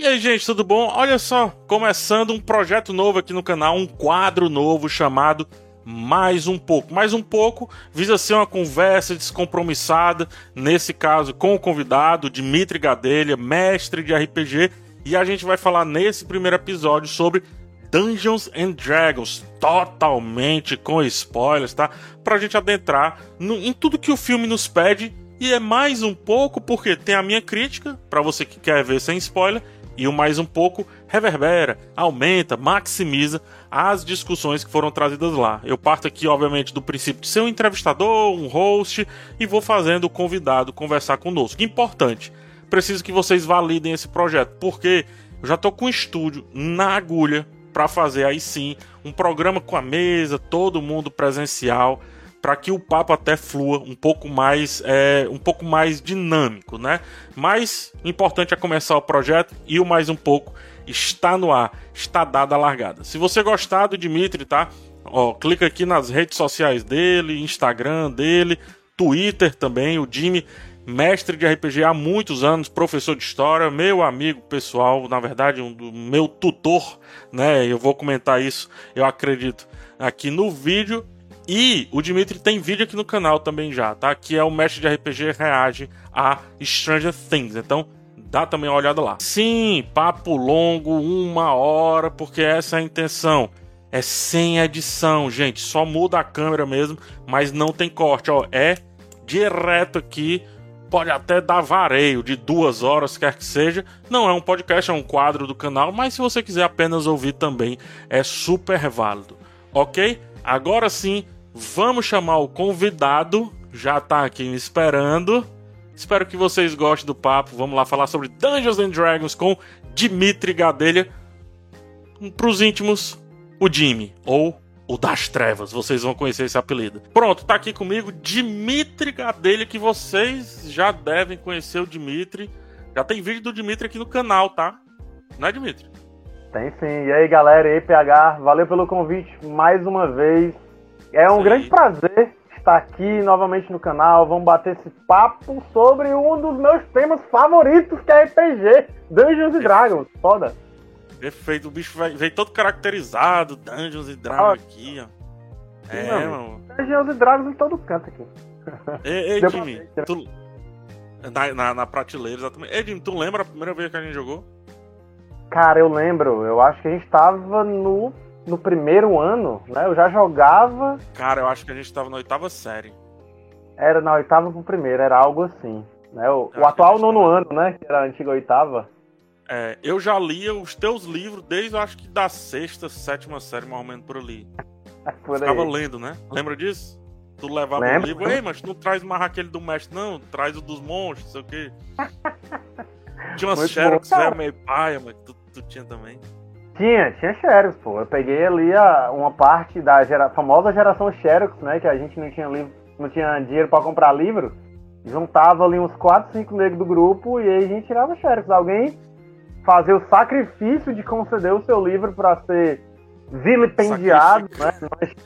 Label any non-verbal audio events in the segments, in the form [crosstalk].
E aí, gente, tudo bom? Olha só, começando um projeto novo aqui no canal, um quadro novo chamado Mais um pouco. Mais um pouco visa ser uma conversa descompromissada, nesse caso com o convidado Dimitri Gadelha, mestre de RPG, e a gente vai falar nesse primeiro episódio sobre Dungeons and Dragons, totalmente com spoilers, tá? Pra gente adentrar no, em tudo que o filme nos pede. E é mais um pouco porque tem a minha crítica, para você que quer ver sem spoiler, e o mais um pouco reverbera, aumenta, maximiza as discussões que foram trazidas lá. Eu parto aqui, obviamente, do princípio de ser um entrevistador, um host, e vou fazendo o convidado conversar conosco. Importante, preciso que vocês validem esse projeto, porque eu já tô com o estúdio na agulha para fazer aí sim um programa com a mesa, todo mundo presencial, para que o papo até flua um pouco mais, é, um pouco mais dinâmico, né? Mas importante é começar o projeto e o mais um pouco está no ar, está dada a largada. Se você gostar do Dimitri, tá? Ó, clica aqui nas redes sociais dele, Instagram dele, Twitter também, o Jimmy mestre de RPG há muitos anos, professor de história, meu amigo pessoal, na verdade, um do meu tutor, né? Eu vou comentar isso, eu acredito, aqui no vídeo. E o Dimitri tem vídeo aqui no canal também já, tá? Que é o mestre de RPG reage a Stranger Things. Então, dá também uma olhada lá. Sim, papo longo, uma hora, porque essa é a intenção. É sem edição, gente. Só muda a câmera mesmo, mas não tem corte, ó. É direto aqui pode até dar vareio de duas horas, quer que seja. Não é um podcast, é um quadro do canal, mas se você quiser apenas ouvir também, é super válido. Ok? Agora sim, vamos chamar o convidado. Já tá aqui me esperando. Espero que vocês gostem do papo. Vamos lá falar sobre Dungeons and Dragons com Dimitri Gadelha. Para os íntimos, o Jimmy, ou o das Trevas. Vocês vão conhecer esse apelido. Pronto, tá aqui comigo Dimitri Gadelha, que vocês já devem conhecer o Dimitri. Já tem vídeo do Dimitri aqui no canal, tá? Não é, Dimitri? Tem sim. E aí, galera, e aí, PH, valeu pelo convite mais uma vez. É um sim. grande prazer estar aqui novamente no canal. Vamos bater esse papo sobre um dos meus temas favoritos, que é RPG, Dungeons and Dragons. Foda. Perfeito, o bicho veio todo caracterizado, Dungeons e Dragons ah, aqui, ó. É, mano. Dungeons e Dragons em todo canto aqui. Ei, ei Jimmy, tu... na, na, na, prateleira, exatamente. Ei, Jimmy, tu lembra a primeira vez que a gente jogou? Cara, eu lembro. Eu acho que a gente tava no, no primeiro ano, né? Eu já jogava. Cara, eu acho que a gente tava na oitava série. Era na oitava pro primeiro, era algo assim. Né? O, o atual nono ano, né? Que era a antiga oitava. É, eu já lia os teus livros desde, eu acho que da sexta, sétima série, mais ou menos por ali. por Ficava lendo, né? Lembra disso? Tu levava o um livro, ei, mas tu não traz mais aquele do mestre, não, traz o dos monstros, não sei o quê. [laughs] tinha umas Xerox velho meio paia, mas tu, tu tinha também. Tinha, tinha Xerox, pô. Eu peguei ali a, uma parte da gera, famosa geração Xerox, né? Que a gente não tinha livro, não tinha dinheiro para comprar livro. Juntava ali uns 4, 5 negros do grupo e aí a gente tirava Xerox. Alguém fazer o sacrifício de conceder o seu livro para ser vilipendiado, né?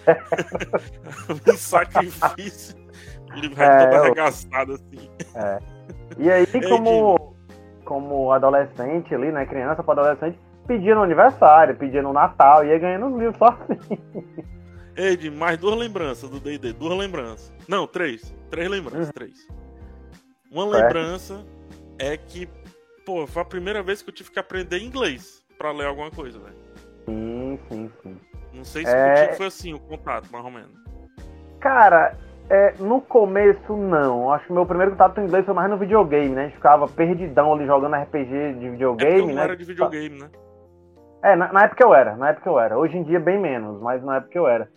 [laughs] um sacrifício. O livro é, todo arregaçado assim. É. E aí, [laughs] como, como adolescente ali, né? Criança para adolescente, pedia no aniversário, pedia no Natal, ia ganhando os livros só assim. Ed, mais duas lembranças do D&D, duas lembranças. Não, três. Três lembranças, uhum. três. Uma lembrança é que pô, foi a primeira vez que eu tive que aprender inglês para ler alguma coisa, velho. Sim, sim, sim. Não sei se é... foi assim o contato, mais ou menos. Cara, é, no começo não. Acho que meu primeiro contato com inglês foi mais no videogame, né? A gente ficava perdidão ali jogando RPG de videogame, é né? não era de videogame, né? É, na, na, época eu era, na época eu era. Hoje em dia bem menos, mas na época eu era.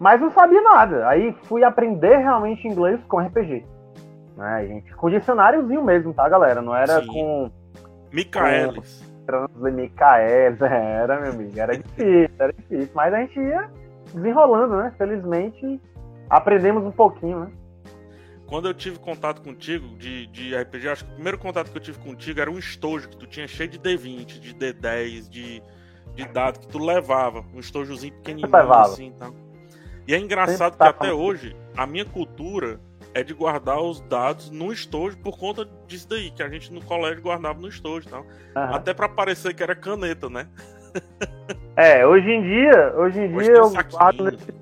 Mas não sabia nada. Aí fui aprender realmente inglês com RPG. Né, gente? Com dicionáriozinho mesmo, tá, galera? Não era Sim. com Micaelis. Micaelis, [laughs] era, meu amigo. Era difícil, era difícil. Mas a gente ia desenrolando, né? Felizmente, aprendemos um pouquinho, né? Quando eu tive contato contigo de, de RPG, acho que o primeiro contato que eu tive contigo era um estojo que tu tinha cheio de D20, de D10, de, de dado que tu levava. Um estojozinho pequenininho assim, tá? E é engraçado que até hoje, a minha cultura é de guardar os dados no estojo por conta disso daí, que a gente no colégio guardava no estojo tal. Uhum. Até para parecer que era caneta, né? [laughs] É, hoje em dia, hoje em hoje dia eu guardo, nesse,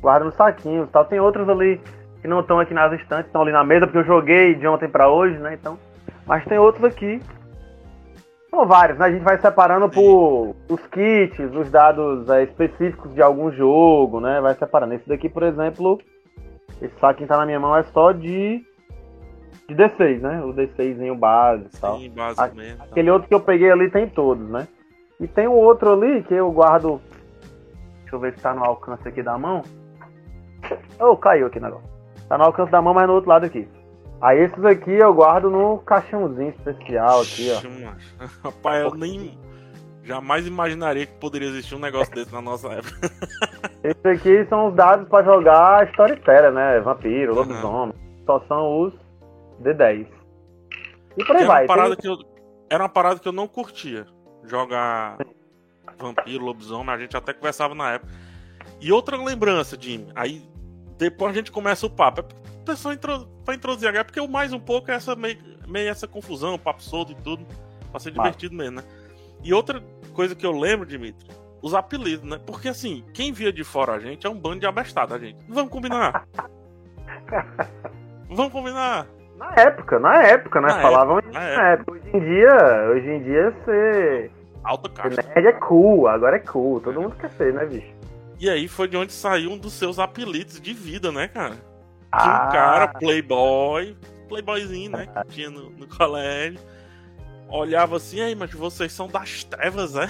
guardo no saquinho tal. Tem outros ali que não estão aqui nas estantes, estão ali na mesa, porque eu joguei de ontem para hoje, né? Então. Mas tem outros aqui. São vários, né? A gente vai separando Sim. por os kits, os dados é, específicos de algum jogo, né? Vai separando. Esse daqui, por exemplo, esse saquinho tá na minha mão é só de. De D6, né? O D6 base e tal. Sim, mesmo. Aquele outro que eu peguei ali tem todos, né? E tem o outro ali que eu guardo. Deixa eu ver se tá no alcance aqui da mão. Oh, caiu aqui o negócio. Tá no alcance da mão, mas no outro lado aqui. Aí esses aqui eu guardo no caixãozinho especial aqui, ó. [laughs] Rapaz, eu nem. Jamais imaginaria que poderia existir um negócio desse na nossa época. [laughs] Esses aqui são os dados para jogar Storyteller, né? Vampiro, lobisomem. Uhum. Só são os D10. E por aí vai. Uma parada tem... que eu... Era uma parada que eu não curtia. Jogar vampiro, lobisomem, a gente até conversava na época. E outra lembrança, Jimmy, aí depois a gente começa o papo. É pessoa intro... pra introduzir a porque o mais um pouco é essa meio, meio essa confusão, papo solto e tudo. Pra ser divertido mesmo, né? E outra coisa que eu lembro, Dimitri, os apelidos, né? Porque assim, quem via de fora a gente é um bando de abestado, a gente. Vamos combinar. [laughs] Vamos combinar. Na época, na época, né? Na Falavam época, na época. Hoje em dia, hoje em dia você. Alta caixa. Nerd é cool, agora é cool. Todo é. mundo quer ser, né, bicho? E aí foi de onde saiu um dos seus apelidos de vida, né, cara? Ah. Que um cara, playboy, playboyzinho, né? Que tinha no, no colégio. Olhava assim, aí, mas vocês são das trevas, né?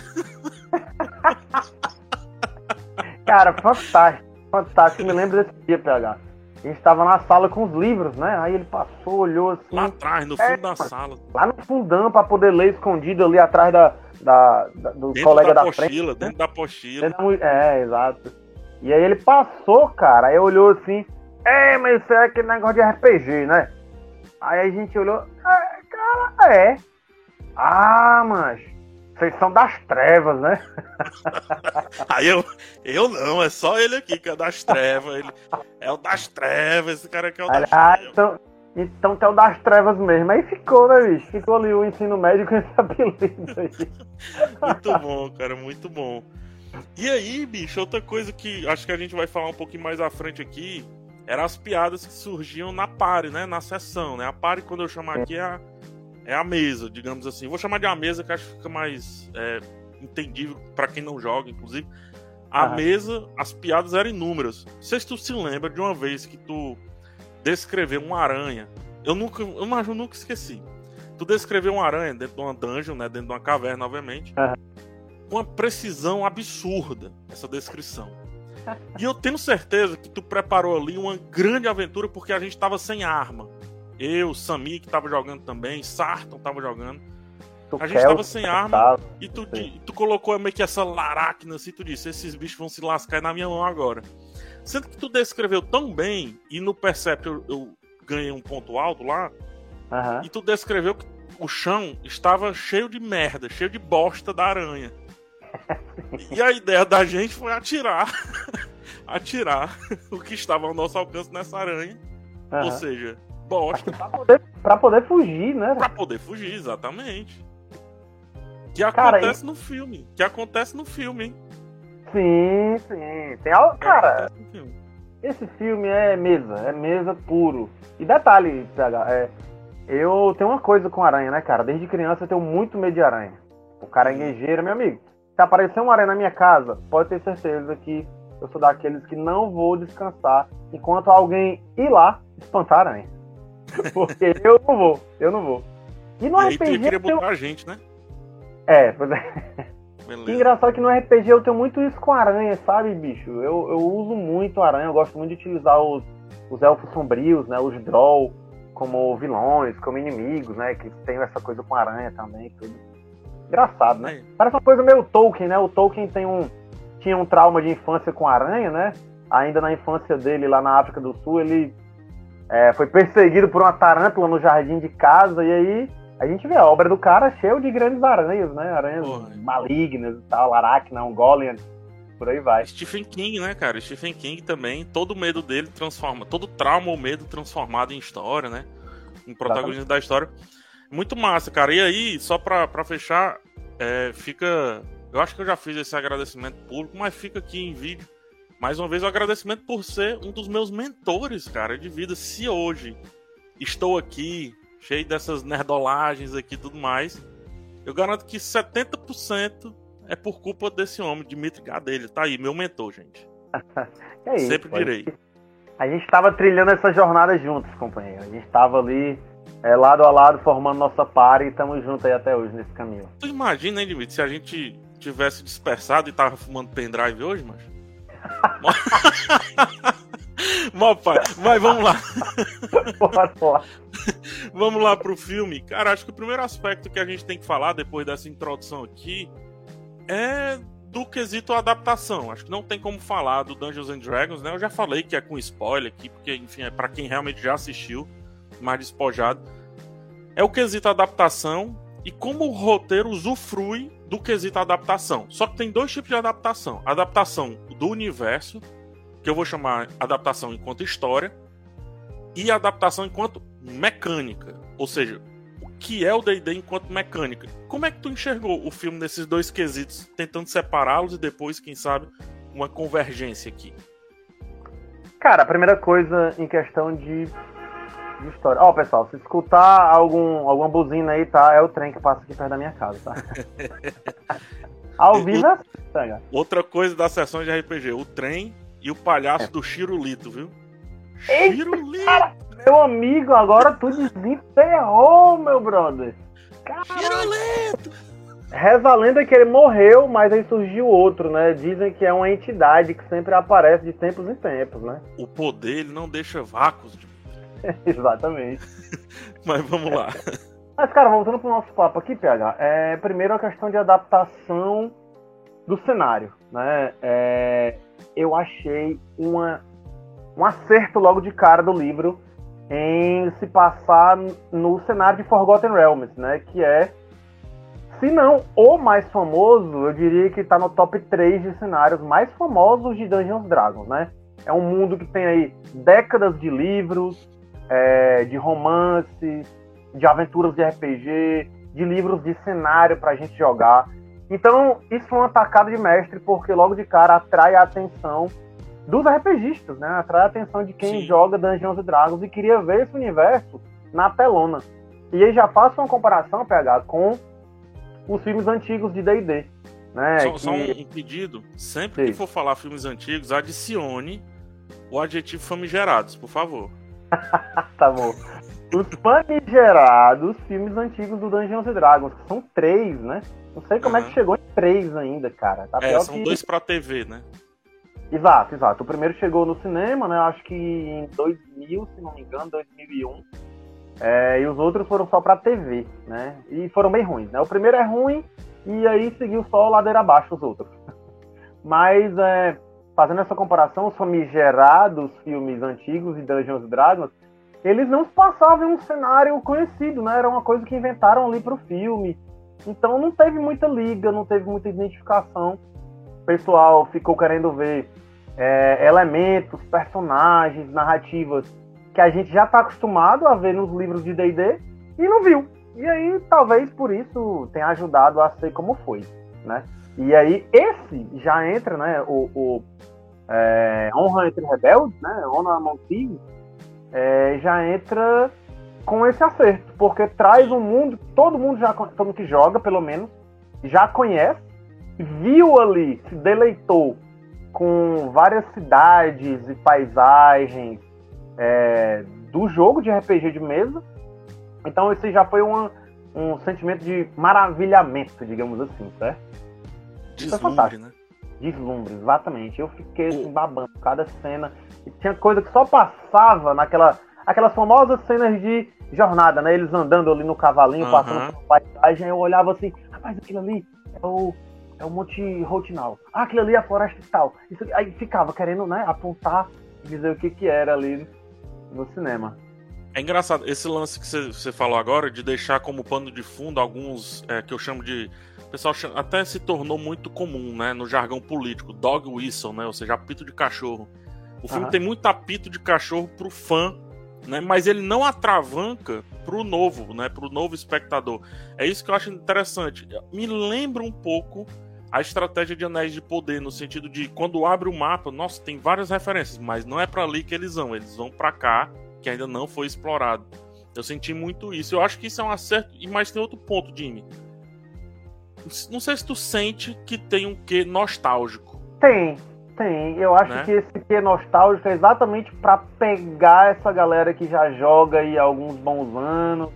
[laughs] cara, fantástico, fantástico. Me lembro desse dia, PH. A gente tava na sala com os livros, né? Aí ele passou, olhou assim. Lá atrás, no fundo é, da sala. Lá no fundão, pra poder ler escondido ali atrás da, da, da do dentro colega da, da apostila, frente. Dentro né? da apostila. É, exato. E aí ele passou, cara, aí olhou assim. É, mas isso é aquele negócio de RPG, né? Aí a gente olhou. É, cara, é. Ah, mas vocês são das trevas, né? [laughs] Aí eu, eu não, é só ele aqui que é das trevas. Ele é o das trevas, esse cara aqui é o das ah, trevas. Então, então tem o das trevas mesmo. Aí ficou, né, bicho? Ficou ali o ensino médio com esse [laughs] apelido aí. muito bom, cara, muito bom. E aí, bicho, outra coisa que acho que a gente vai falar um pouquinho mais à frente aqui eram as piadas que surgiam na pare, né? Na sessão, né? A pare, quando eu chamo aqui, é a é a mesa, digamos assim. Vou chamar de a mesa que acho que fica mais é, entendível para quem não joga, inclusive. A ah. mesa, as piadas eram inúmeras. Não sei se tu se lembra de uma vez que tu descreveu uma aranha. Eu nunca, eu imagino, nunca esqueci. Tu descreveu uma aranha dentro de uma dungeon, né, dentro de uma caverna, obviamente. Ah. Com uma precisão absurda, essa descrição. E eu tenho certeza que tu preparou ali uma grande aventura porque a gente estava sem arma. Eu, Sami, que tava jogando também, Sarton tava jogando. Tu a gente tava sem arma e tu, tu colocou meio que essa laracna assim, tu disse, esses bichos vão se lascar na minha mão agora. Sendo que tu descreveu tão bem, e no Percept eu, eu ganhei um ponto alto lá, uhum. e tu descreveu que o chão estava cheio de merda, cheio de bosta da aranha. E a ideia da gente foi atirar, [laughs] atirar o que estava ao nosso alcance nessa aranha. Uhum. Ou seja, bosta. Pra poder, pra poder fugir, né? Pra poder fugir, exatamente. Que acontece cara, no filme. Que acontece no filme, hein? Sim, sim. Tem algo, cara. Esse filme é mesa, é mesa puro. E detalhe, PH, é, eu tenho uma coisa com aranha, né, cara? Desde criança eu tenho muito medo de aranha. O caranguejeiro, meu amigo. Se aparecer uma aranha na minha casa, pode ter certeza que eu sou daqueles que não vou descansar enquanto alguém ir lá espantar a aranha. [laughs] Porque eu não vou, eu não vou. E no e RPG. Aí queria botar a gente, né? É, pois é. Beleza. Engraçado que no RPG eu tenho muito isso com aranha, sabe, bicho? Eu, eu uso muito aranha, eu gosto muito de utilizar os, os elfos sombrios, né? Os Droll, como vilões, como inimigos, né? Que tem essa coisa com aranha também, tudo. Engraçado, né? É. Parece uma coisa meio Tolkien, né? O Tolkien tem um, tinha um trauma de infância com aranha, né? Ainda na infância dele lá na África do Sul, ele é, foi perseguido por uma tarântula no jardim de casa, e aí a gente vê a obra do cara cheia de grandes aranhas, né? Aranhas Porra. malignas e tal, aracna, um golem. por aí vai. Stephen King, né, cara? Stephen King também, todo o medo dele transforma, todo trauma ou medo transformado em história, né? Em protagonista da história. Muito massa, cara. E aí, só pra, pra fechar, é, fica. Eu acho que eu já fiz esse agradecimento público, mas fica aqui em vídeo. Mais uma vez, o agradecimento por ser um dos meus mentores, cara, de vida. Se hoje estou aqui, cheio dessas nerdolagens aqui e tudo mais, eu garanto que 70% é por culpa desse homem, Dimitri Gadelha. Tá aí, meu mentor, gente. [laughs] é isso, Sempre direi. A gente estava trilhando essa jornada juntos, companheiro. A gente estava ali é, lado a lado formando nossa par e estamos juntos aí até hoje nesse caminho. Tu imagina, hein, Dimitri, se a gente tivesse dispersado e tava fumando pendrive hoje, mas. [laughs] Mó pai, mas vamos lá. [laughs] Bora lá. vamos lá pro filme. Cara, acho que o primeiro aspecto que a gente tem que falar depois dessa introdução aqui é do quesito adaptação. Acho que não tem como falar do Dungeons and Dragons, né? Eu já falei que é com spoiler aqui, porque, enfim, é para quem realmente já assistiu, mais despojado. É o quesito adaptação e como o roteiro usufrui do quesito adaptação. Só que tem dois tipos de adaptação: adaptação do universo, que eu vou chamar adaptação enquanto história, e adaptação enquanto mecânica. Ou seja, o que é o D&D enquanto mecânica. Como é que tu enxergou o filme nesses dois quesitos, tentando separá-los e depois, quem sabe, uma convergência aqui? Cara, a primeira coisa em questão de de história. Ó, oh, pessoal, se escutar algum, alguma buzina aí, tá? É o trem que passa aqui perto da minha casa, tá? [laughs] Ao vivo é assim, Outra coisa das sessões de RPG, o trem e o palhaço é. do Chirulito, viu? Chirulito! Cara, meu amigo, agora tu desenterrou, meu brother. Chirulito! Reza a lenda que ele morreu, mas aí surgiu outro, né? Dizem que é uma entidade que sempre aparece de tempos em tempos, né? O poder, ele não deixa vácuos de [laughs] Exatamente. [laughs] Mas vamos lá. [laughs] Mas, cara, voltando pro nosso papo aqui, PH, é, primeiro a questão de adaptação do cenário, né? É, eu achei uma, um acerto logo de cara do livro em se passar no cenário de Forgotten Realms, né? Que é, se não o mais famoso, eu diria que está no top 3 de cenários mais famosos de Dungeons Dragons, né? É um mundo que tem aí décadas de livros, é, de romances, de aventuras de RPG, de livros de cenário para a gente jogar. Então, isso foi uma tacada de mestre, porque logo de cara atrai a atenção dos RPGistas, né? Atrai a atenção de quem Sim. joga Dungeons Dragons e queria ver esse universo na telona. E aí já faço uma comparação, PH, com os filmes antigos de D&D. Né? Só, que... só, um pedido, sempre Sim. que for falar filmes antigos, adicione o adjetivo famigerados, por favor. [laughs] tá bom. Os famigerados filmes antigos do Dungeons Dragons, que são três, né? Não sei como uhum. é que chegou em três ainda, cara. Tá é, são que... dois pra TV, né? Exato, exato. O primeiro chegou no cinema, né? Acho que em 2000, se não me engano, 2001. É, e os outros foram só pra TV, né? E foram bem ruins, né? O primeiro é ruim e aí seguiu só ladeira abaixo os outros. [laughs] Mas é, fazendo essa comparação, os famigerados filmes antigos de Dungeons Dragons, eles não passavam em um cenário conhecido, né? Era uma coisa que inventaram ali para o filme. Então não teve muita liga, não teve muita identificação. O pessoal ficou querendo ver é, elementos, personagens, narrativas que a gente já está acostumado a ver nos livros de D&D e não viu. E aí talvez por isso tenha ajudado a ser como foi, né? E aí, esse já entra, né? O, o é, Honra entre Rebeldes, né? Honra Among Thieves, é, já entra com esse acerto, porque traz um mundo todo mundo já todo mundo que joga, pelo menos, já conhece, viu ali, se deleitou com várias cidades e paisagens é, do jogo de RPG de mesa. Então esse já foi uma, um sentimento de maravilhamento, digamos assim, certo? Deslumbre, né? Deslumbre, exatamente. Eu fiquei assim, babando cada cena. E tinha coisa que só passava naquela. Aquelas famosas cenas de jornada, né? Eles andando ali no cavalinho, uhum. passando por paisagem, eu olhava assim, rapaz, aquilo ali é o, é o Monte Rotinal. Ah, aquilo ali é a floresta e tal. Isso, aí ficava querendo, né, apontar e dizer o que que era ali no cinema. É engraçado, esse lance que você falou agora, de deixar como pano de fundo alguns é, que eu chamo de pessoal até se tornou muito comum, né, no jargão político, dog whistle, né, ou seja, apito de cachorro. O filme uhum. tem muito apito de cachorro pro fã, né, mas ele não atravanca pro novo, né, pro novo espectador. É isso que eu acho interessante. Me lembra um pouco a estratégia de Anéis de Poder, no sentido de quando abre o mapa, nossa, tem várias referências, mas não é para ali que eles vão, eles vão para cá, que ainda não foi explorado. Eu senti muito isso. Eu acho que isso é um acerto. E mais tem outro ponto, Jimmy. Não sei se tu sente que tem um quê nostálgico. Tem, tem. Eu acho né? que esse quê nostálgico é exatamente para pegar essa galera que já joga aí há alguns bons anos,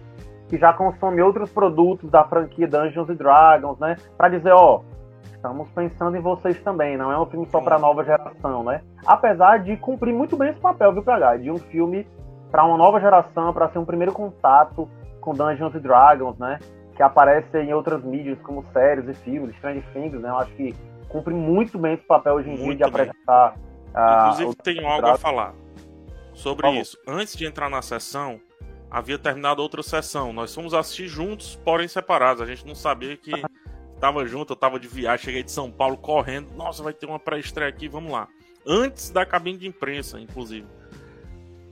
que já consome outros produtos da franquia Dungeons Dragons, né? Para dizer, ó, estamos pensando em vocês também, não é um filme só para nova geração, né? Apesar de cumprir muito bem esse papel, viu, PH? De um filme para uma nova geração, para ser um primeiro contato com Dungeons Dragons, né? Que aparece em outras mídias como séries e filmes, Strange Things, né? Eu acho que cumpre muito bem esse papel hoje em dia de apresentar. Uh, Inclusive, tenho algo a falar sobre isso. Antes de entrar na sessão, havia terminado outra sessão. Nós fomos assistir juntos, porém separados. A gente não sabia que tava junto, eu tava de viagem, cheguei de São Paulo correndo. Nossa, vai ter uma pré-estreia aqui, vamos lá. Antes da cabine de imprensa, inclusive.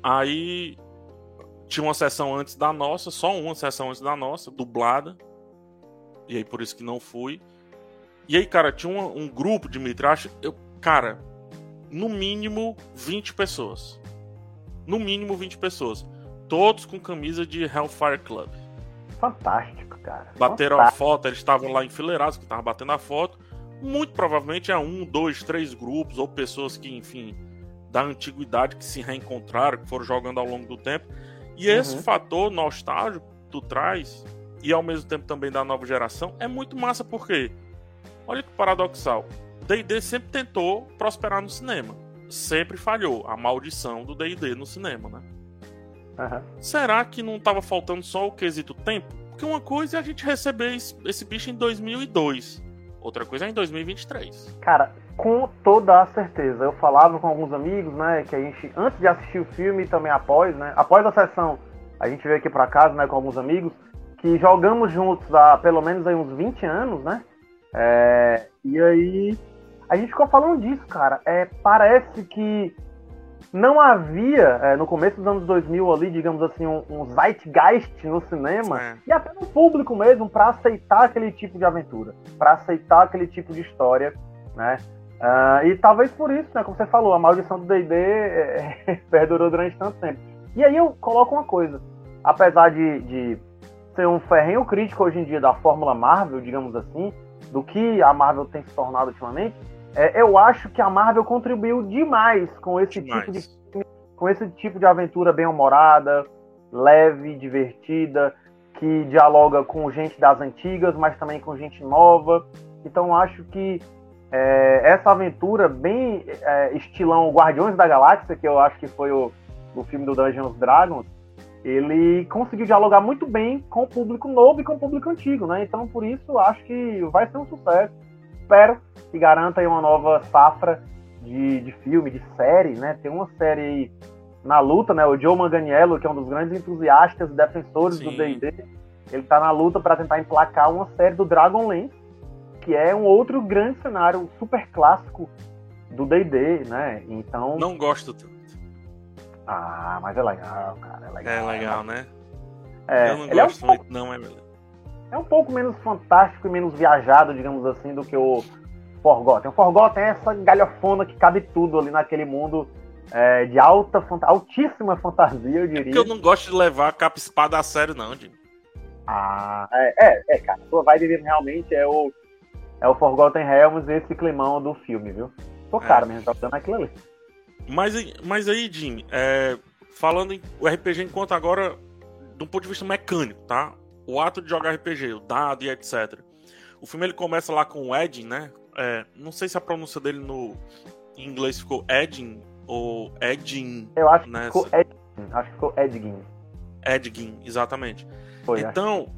Aí tinha uma sessão antes da nossa, só uma sessão antes da nossa, dublada. E aí por isso que não fui. E aí, cara, tinha um, um grupo, Dimitri, acho, eu, cara, no mínimo 20 pessoas. No mínimo 20 pessoas. Todos com camisa de Hellfire Club. Fantástico cara. Bateram a foto, eles estavam lá enfileirados, que estavam batendo a foto. Muito provavelmente é um, dois, três grupos, ou pessoas que, enfim, da antiguidade que se reencontraram, que foram jogando ao longo do tempo. E uhum. esse fator nostálgico que tu traz, e ao mesmo tempo também da nova geração, é muito massa porque, olha que paradoxal, D&D sempre tentou prosperar no cinema. Sempre falhou. A maldição do D&D no cinema, né? Uhum. Será que não estava faltando só o quesito tempo? Porque uma coisa é a gente receber esse bicho em 2002, outra coisa é em 2023. Cara, com toda a certeza. Eu falava com alguns amigos, né, que a gente, antes de assistir o filme e também após, né, após a sessão, a gente veio aqui para casa, né, com alguns amigos, que jogamos juntos há pelo menos aí uns 20 anos, né, é, e aí a gente ficou falando disso, cara. É, parece que não havia, é, no começo dos anos 2000 ali, digamos assim, um, um zeitgeist no cinema é. e até no público mesmo para aceitar aquele tipo de aventura, para aceitar aquele tipo de história, né? Uh, e talvez por isso, né, como você falou, a maldição do D&D é, [laughs] perdurou durante tanto tempo. E aí eu coloco uma coisa, apesar de, de ser um ferrenho crítico hoje em dia da fórmula Marvel, digamos assim, do que a Marvel tem se tornado ultimamente, é, eu acho que a Marvel contribuiu demais com esse demais. tipo de com esse tipo de aventura bem humorada, leve, divertida, que dialoga com gente das antigas, mas também com gente nova. Então acho que é, essa aventura bem é, estilão Guardiões da Galáxia, que eu acho que foi o, o filme do Dungeons Dragons, ele conseguiu dialogar muito bem com o público novo e com o público antigo, né? Então por isso acho que vai ser um sucesso. Espero que garanta aí uma nova safra de, de filme, de série, né? Tem uma série aí na luta, né? O Joe Manganiello, que é um dos grandes entusiastas e defensores Sim. do D&D, ele tá na luta para tentar emplacar uma série do Dragonlance, que é um outro grande cenário super clássico do D&D, né? Então... Não gosto tanto. Ah, mas é legal, cara, é legal. É legal, né? É, Eu não gosto é um muito, não, é É um pouco menos fantástico e menos viajado, digamos assim, do que o Forgotten. O Forgotten é essa galhofona que cabe tudo ali naquele mundo é, de alta, altíssima fantasia, eu diria. É porque eu não gosto de levar a capa espada a sério, não, Jim. Ah, é, é, é, cara. Sua vibe realmente é o, é o Forgotten Realms e esse climão do filme, viu? Pô, cara, é. mesmo, tá dando aquilo ali. Mas, mas aí, Jim, é, falando em o RPG enquanto agora, do ponto de vista mecânico, tá? O ato de jogar RPG, o dado e etc. O filme ele começa lá com o Edin, né? É, não sei se a pronúncia dele no em inglês ficou Edin ou Edin. Eu acho que ficou Edgin. Acho que ficou Edgin. Edgin, exatamente. Foi, então, acho.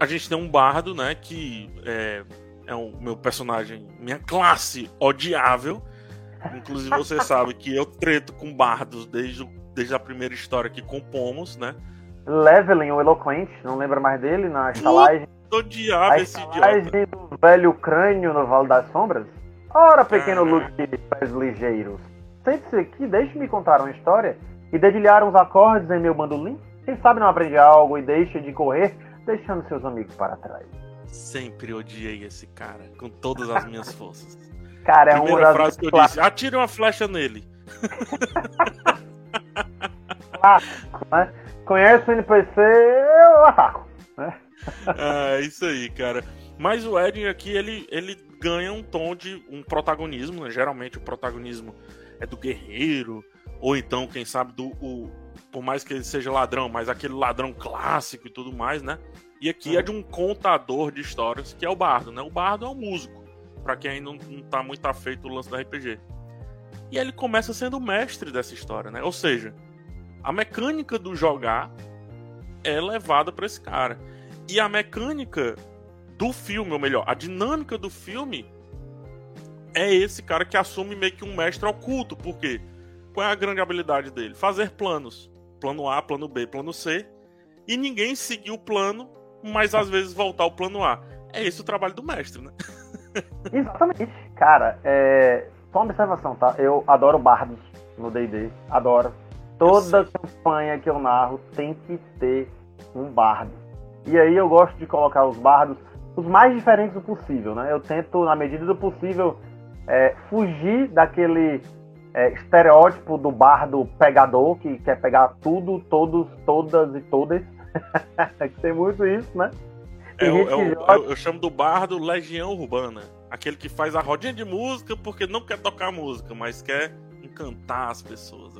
a gente tem um bardo, né? Que é, é o meu personagem, minha classe odiável. Inclusive, você [laughs] sabe que eu treto com bardos desde, desde a primeira história que compomos, né? Leveling, o Eloquente, não lembra mais dele na estalagem. Odiava esse idiota. do velho crânio no Vale das Sombras? Ora, pequeno Luke pés ligeiros, sente-se aqui, deixe-me contar uma história e dedilhar uns acordes em meu bandolim. Quem sabe não aprende algo e deixa de correr, deixando seus amigos para trás. Sempre odiei esse cara, com todas as minhas [laughs] forças. Cara, é Primeira uma das frase que eu disse, atire uma flecha nele. [laughs] clássicos, né? Conhece o NPC, eu ataco. Né? [laughs] É isso aí, cara. Mas o Eden aqui, ele, ele ganha um tom de um protagonismo, né? Geralmente o protagonismo é do guerreiro, ou então, quem sabe, do. O, por mais que ele seja ladrão, mas aquele ladrão clássico e tudo mais, né? E aqui é de um contador de histórias, que é o bardo, né? O bardo é um músico, para quem ainda não, não tá muito afeito o lance do RPG. E ele começa sendo o mestre dessa história, né? Ou seja, a mecânica do jogar é levada para esse cara. E a mecânica do filme, ou melhor, a dinâmica do filme é esse cara que assume meio que um mestre oculto. Por quê? Qual é a grande habilidade dele? Fazer planos. Plano A, plano B, plano C. E ninguém seguir o plano, mas às vezes voltar ao plano A. É esse o trabalho do mestre, né? [laughs] Exatamente. Cara, é... só uma observação, tá? Eu adoro bardos no D&D. Adoro. Toda campanha que eu narro tem que ter um bardo. E aí eu gosto de colocar os bardos os mais diferentes do possível, né? Eu tento, na medida do possível, é, fugir daquele é, estereótipo do bardo pegador, que quer pegar tudo, todos, todas e todas. [laughs] tem muito isso, né? É, eu, eu, joga... eu, eu, chamo do bardo Legião Urbana. Aquele que faz a rodinha de música porque não quer tocar música, mas quer encantar as pessoas.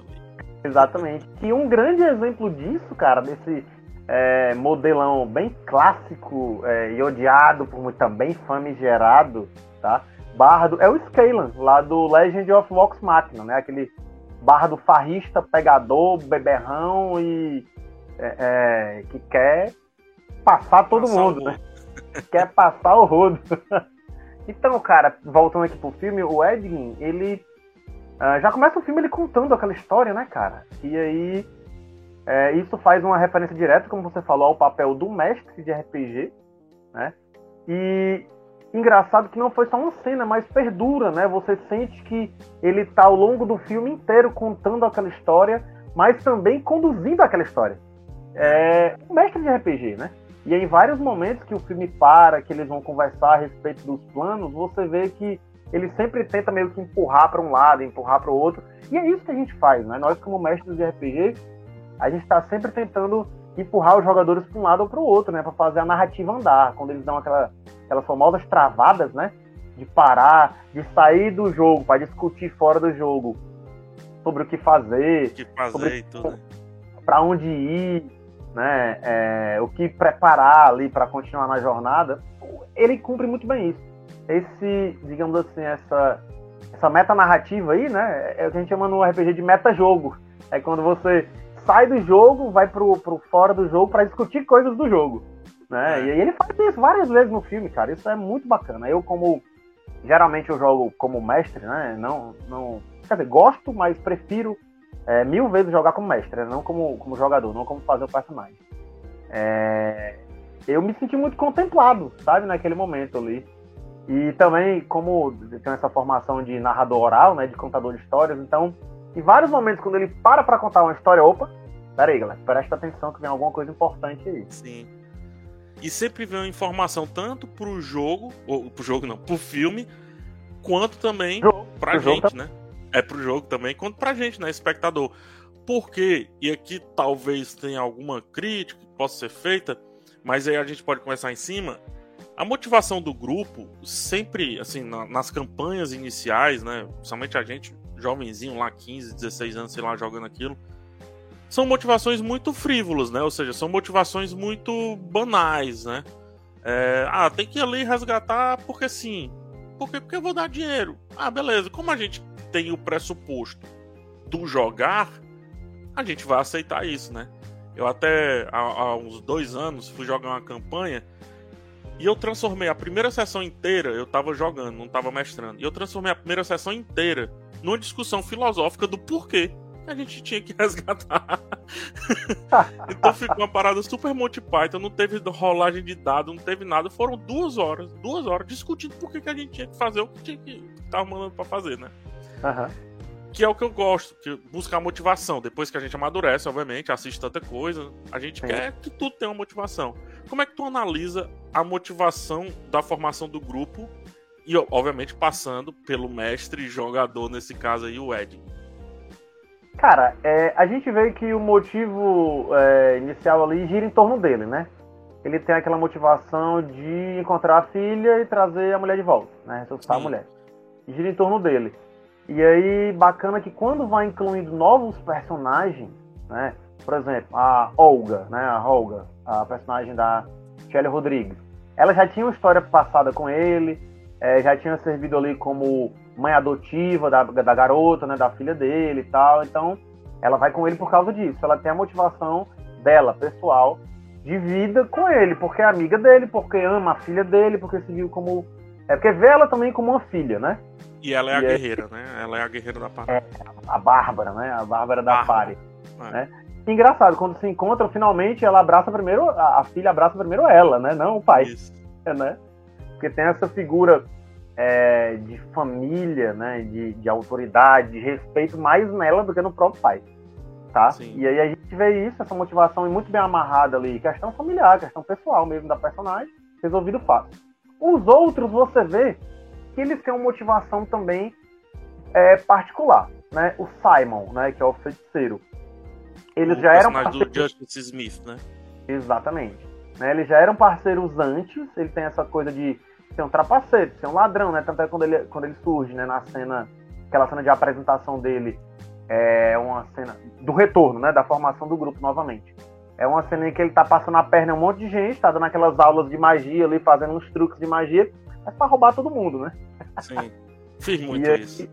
Exatamente. E um grande exemplo disso, cara, desse é, modelão bem clássico é, e odiado por muito também famigerado, tá? Bardo é o Scalan, lá do Legend of Vox Machina, né? Aquele bardo farrista, pegador, beberrão e é, é que quer passar todo passar mundo, né? [laughs] quer passar o rodo. [laughs] então, cara, voltando aqui pro filme, o Edwin, ele uh, já começa o filme ele contando aquela história, né, cara? E aí é, isso faz uma referência direta, como você falou, ao papel do mestre de RPG, né? E engraçado que não foi só uma cena, mas perdura, né? Você sente que ele está ao longo do filme inteiro contando aquela história, mas também conduzindo aquela história. É um mestre de RPG, né? E em vários momentos que o filme para, que eles vão conversar a respeito dos planos, você vê que ele sempre tenta meio que empurrar para um lado, empurrar para o outro. E é isso que a gente faz, né? Nós como mestres de RPG, a gente está sempre tentando empurrar os jogadores para um lado ou para o outro, né? Para fazer a narrativa andar. Quando eles dão aquela, aquelas famosas travadas, né? De parar, de sair do jogo para discutir fora do jogo sobre o que fazer, que fazer. Para onde ir, né? É, o que preparar ali para continuar na jornada. Ele cumpre muito bem isso. Esse, digamos assim, essa essa meta narrativa aí, né? É o que a gente chama no RPG de meta jogo. É quando você sai do jogo, vai pro, pro fora do jogo para discutir coisas do jogo. Né? É. E ele faz isso várias vezes no filme, cara. Isso é muito bacana. Eu, como. Geralmente eu jogo como mestre, né? Não. não quer dizer, gosto, mas prefiro é, mil vezes jogar como mestre, né? não como, como jogador, não como fazer o personagem. É, eu me senti muito contemplado, sabe, naquele momento ali. E também, como tem essa formação de narrador oral, né, de contador de histórias, então em vários momentos, quando ele para pra contar uma história, opa, peraí, galera, presta atenção que vem alguma coisa importante aí. Sim. E sempre vem uma informação tanto pro jogo, ou pro jogo não, pro filme, quanto também jogo, pra gente, né? É pro jogo também, quanto pra gente, né, espectador. Porque, e aqui talvez tenha alguma crítica que possa ser feita, mas aí a gente pode começar em cima. A motivação do grupo, sempre, assim, na, nas campanhas iniciais, né? Principalmente a gente jovenzinho lá, 15, 16 anos, sei lá, jogando aquilo. São motivações muito frívolas, né? Ou seja, são motivações muito banais, né? É, ah, tem que ir ali resgatar porque sim. Por quê? Porque eu vou dar dinheiro. Ah, beleza. Como a gente tem o pressuposto do jogar, a gente vai aceitar isso, né? Eu até há, há uns dois anos fui jogar uma campanha e eu transformei a primeira sessão inteira, eu tava jogando, não tava mestrando. E eu transformei a primeira sessão inteira numa discussão filosófica do porquê a gente tinha que [laughs] resgatar. [laughs] então ficou uma parada super Monty Python, não teve rolagem de dados, não teve nada. Foram duas horas, duas horas discutindo por que, que a gente tinha que fazer o que tinha que tava mandando pra fazer, né? Aham. Que é o que eu gosto, que buscar motivação. Depois que a gente amadurece, obviamente, assiste tanta coisa, a gente Sim. quer que tudo tenha uma motivação. Como é que tu analisa a motivação da formação do grupo e, obviamente, passando pelo mestre e jogador, nesse caso aí, o Ed? Cara, é, a gente vê que o motivo é, inicial ali gira em torno dele, né? Ele tem aquela motivação de encontrar a filha e trazer a mulher de volta, né? Ressuscitar Sim. a mulher. Gira em torno dele. E aí, bacana que quando vai incluindo novos personagens, né? Por exemplo, a Olga, né? A Olga, a personagem da Shelley Rodrigues. Ela já tinha uma história passada com ele, é, já tinha servido ali como mãe adotiva da, da garota, né? Da filha dele e tal. Então, ela vai com ele por causa disso. Ela tem a motivação dela, pessoal, de vida com ele, porque é amiga dele, porque ama a filha dele, porque se viu como. É porque vê ela também como uma filha, né? E ela é a E aí- guerreira, né? Ela é a guerreira da parada. a Bárbara, né? A Bárbara da Bárbara. Pari. É. Né? Engraçado, quando se encontram, finalmente ela abraça primeiro, a, a filha abraça primeiro ela, né? Não o pai, Isso. né? Porque tem essa figura é, de família, né? De, de autoridade, de respeito mais nela do que no próprio pai. Tá? Sim. E aí a gente vê isso, essa motivação muito bem amarrada ali, questão familiar, questão pessoal mesmo da personagem, resolvido fácil. Os outros você vê que eles têm uma motivação também é, particular, né? O Simon, né, que é o feiticeiro. Eles o já eram personagem do parceiros, Justice Smith, né? exatamente. Né, eles já eram parceiros antes, ele tem essa coisa de ser um trapaceiro, ser um ladrão, né? Tanto é quando ele, quando ele surge, né, na cena, aquela cena de apresentação dele, é uma cena do retorno, né, da formação do grupo novamente. É uma cena em que ele tá passando a perna em um monte de gente, tá dando aquelas aulas de magia ali, fazendo uns truques de magia, mas pra roubar todo mundo, né? Sim. [laughs] Fiz muito E aí- isso.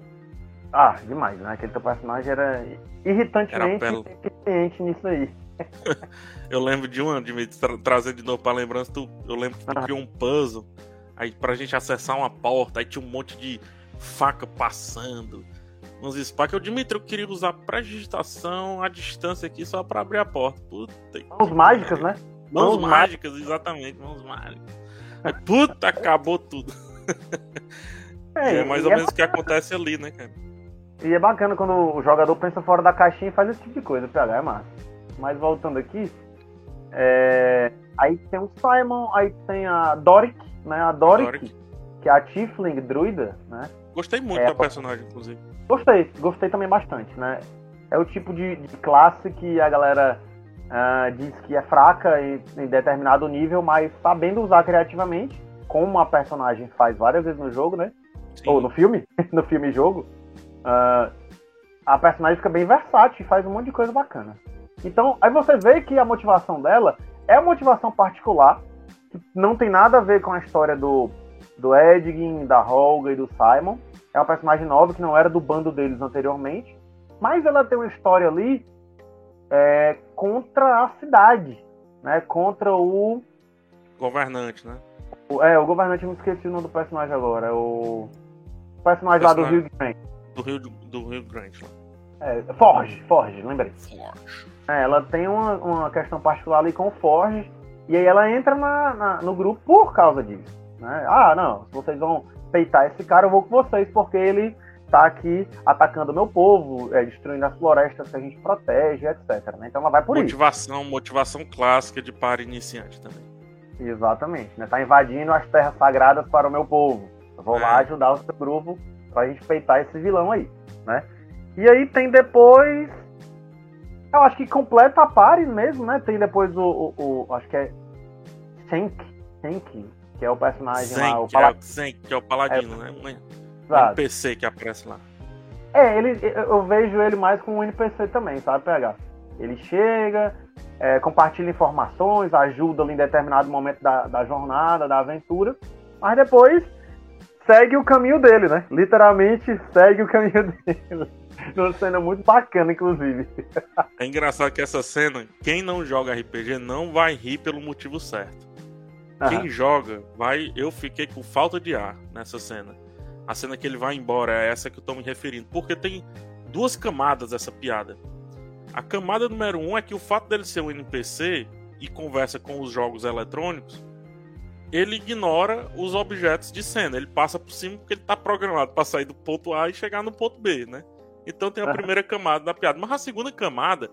Ah, demais, né? Aquele teu personagem era irritantemente Era eficiente nisso aí. [laughs] Eu lembro de uma, de me tra trazer de novo pra lembrança, tu, eu lembro que tu Ah. criou um puzzle, aí pra gente acessar uma porta, aí tinha um monte de faca passando, uns que eu, Dimitri, eu queria usar pré-digitação à distância aqui só pra abrir a porta. Puta Mãos mágicas, né? Mãos Mãos mágicas, exatamente, mãos mágicas. Aí, puta, acabou tudo. [laughs] É, mais e ou é menos o que acontece ali, né, cara? E é bacana quando o jogador pensa fora da caixinha e faz esse tipo de coisa, PH, é massa. Mas voltando aqui, é, aí tem o Simon, aí tem a Doric, né? A Doric, Doric. que é a Tiefling druida, né? Gostei muito É, da personagem, inclusive. Gostei, gostei também bastante, né? É o tipo de, de classe que a galera ah, diz que é fraca em, em determinado nível, mas sabendo usar criativamente, como a personagem faz várias vezes no jogo, né? Sim. ou no filme, [laughs] no filme e jogo, ah, a personagem fica bem versátil e faz um monte de coisa bacana. Então, aí você vê que a motivação dela é uma motivação particular, que não tem nada a ver com a história do, do Edgin, da Holga e do Simon. É uma personagem nova que não era do bando deles anteriormente, mas ela tem uma história ali é, contra a cidade, né? Contra o Governante, né? o- É, o governante, eu não esqueci o nome do personagem agora. É o. O personagem lá do Personagem. Rio Grande. Do Rio, do Rio Grande lá. É, Forge, Forge, lembrei. Forge. É, ela tem uma, uma questão particular ali com o Forge. E aí ela entra na, na- no grupo por causa disso. Né? Ah, não, se vocês vão peitar esse cara, eu vou com vocês, porque ele tá aqui atacando o meu povo, é, destruindo as florestas que a gente protege, etc. né? Então ela vai por isso. Motivação, motivação clássica de para iniciante também. Exatamente, né? Tá invadindo as terras sagradas para o meu povo. Eu vou É. lá ajudar o seu grupo pra gente peitar esse vilão aí, né? E aí tem depois. Eu acho que completa a pare mesmo, né? Tem depois o. o- o- acho que é. Shenk. Shenk, que é o personagem lá, o que, é. Zen, que é o paladino, né? Um Exato. NPC que aparece lá. É, ele, eu vejo ele mais como um NPC também, sabe, PH? Ele chega, é, compartilha informações, ajuda ali em determinado momento da, da jornada, da aventura, mas depois segue o caminho dele, né? Literalmente segue o caminho [laughs] dele. Uma cena muito bacana, inclusive. [laughs] É engraçado que essa cena, quem não joga RPG não vai rir pelo motivo certo. Quem Aham. joga, vai. Eu fiquei com falta de ar nessa cena. A cena que ele vai embora é essa que eu tô me referindo. Porque tem duas camadas essa piada. A camada número um é que o fato dele ser um NPC e conversa com os jogos eletrônicos, ele ignora os objetos de cena. Ele passa por cima porque ele está programado para sair do ponto A e chegar no ponto B, né? Então tem a primeira camada da piada. Mas a segunda camada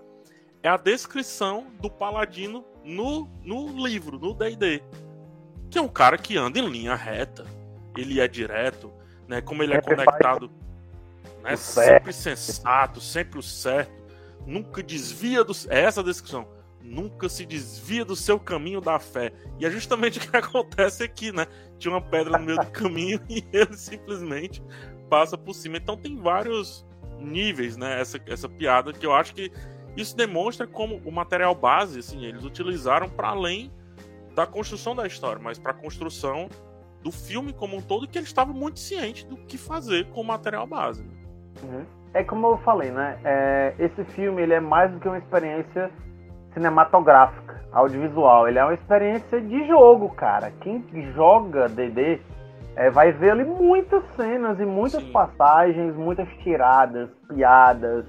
é a descrição do paladino no, no livro, no D&D. Que é um cara que anda em linha reta. Ele é direto, né? Como ele é conectado, né? Sempre sensato, sempre o certo. Nunca desvia do... É essa a descrição nunca se desvia do seu caminho da fé. E é justamente o que [laughs] acontece aqui, né? Tinha uma pedra no meio do caminho [laughs] e ele simplesmente passa por cima. Então tem vários níveis, né? Essa, essa piada que eu acho que isso demonstra como o material base, assim, eles utilizaram para além da construção da história, mas para a construção do filme como um todo, que eles estavam muito cientes do que fazer com o material base. Né? Uhum. É como eu falei, né? É, esse filme ele é mais do que uma experiência cinematográfica, audiovisual. Ele é uma experiência de jogo, cara. Quem joga D&D é, vai ver ali muitas cenas e muitas Sim. passagens, muitas tiradas, piadas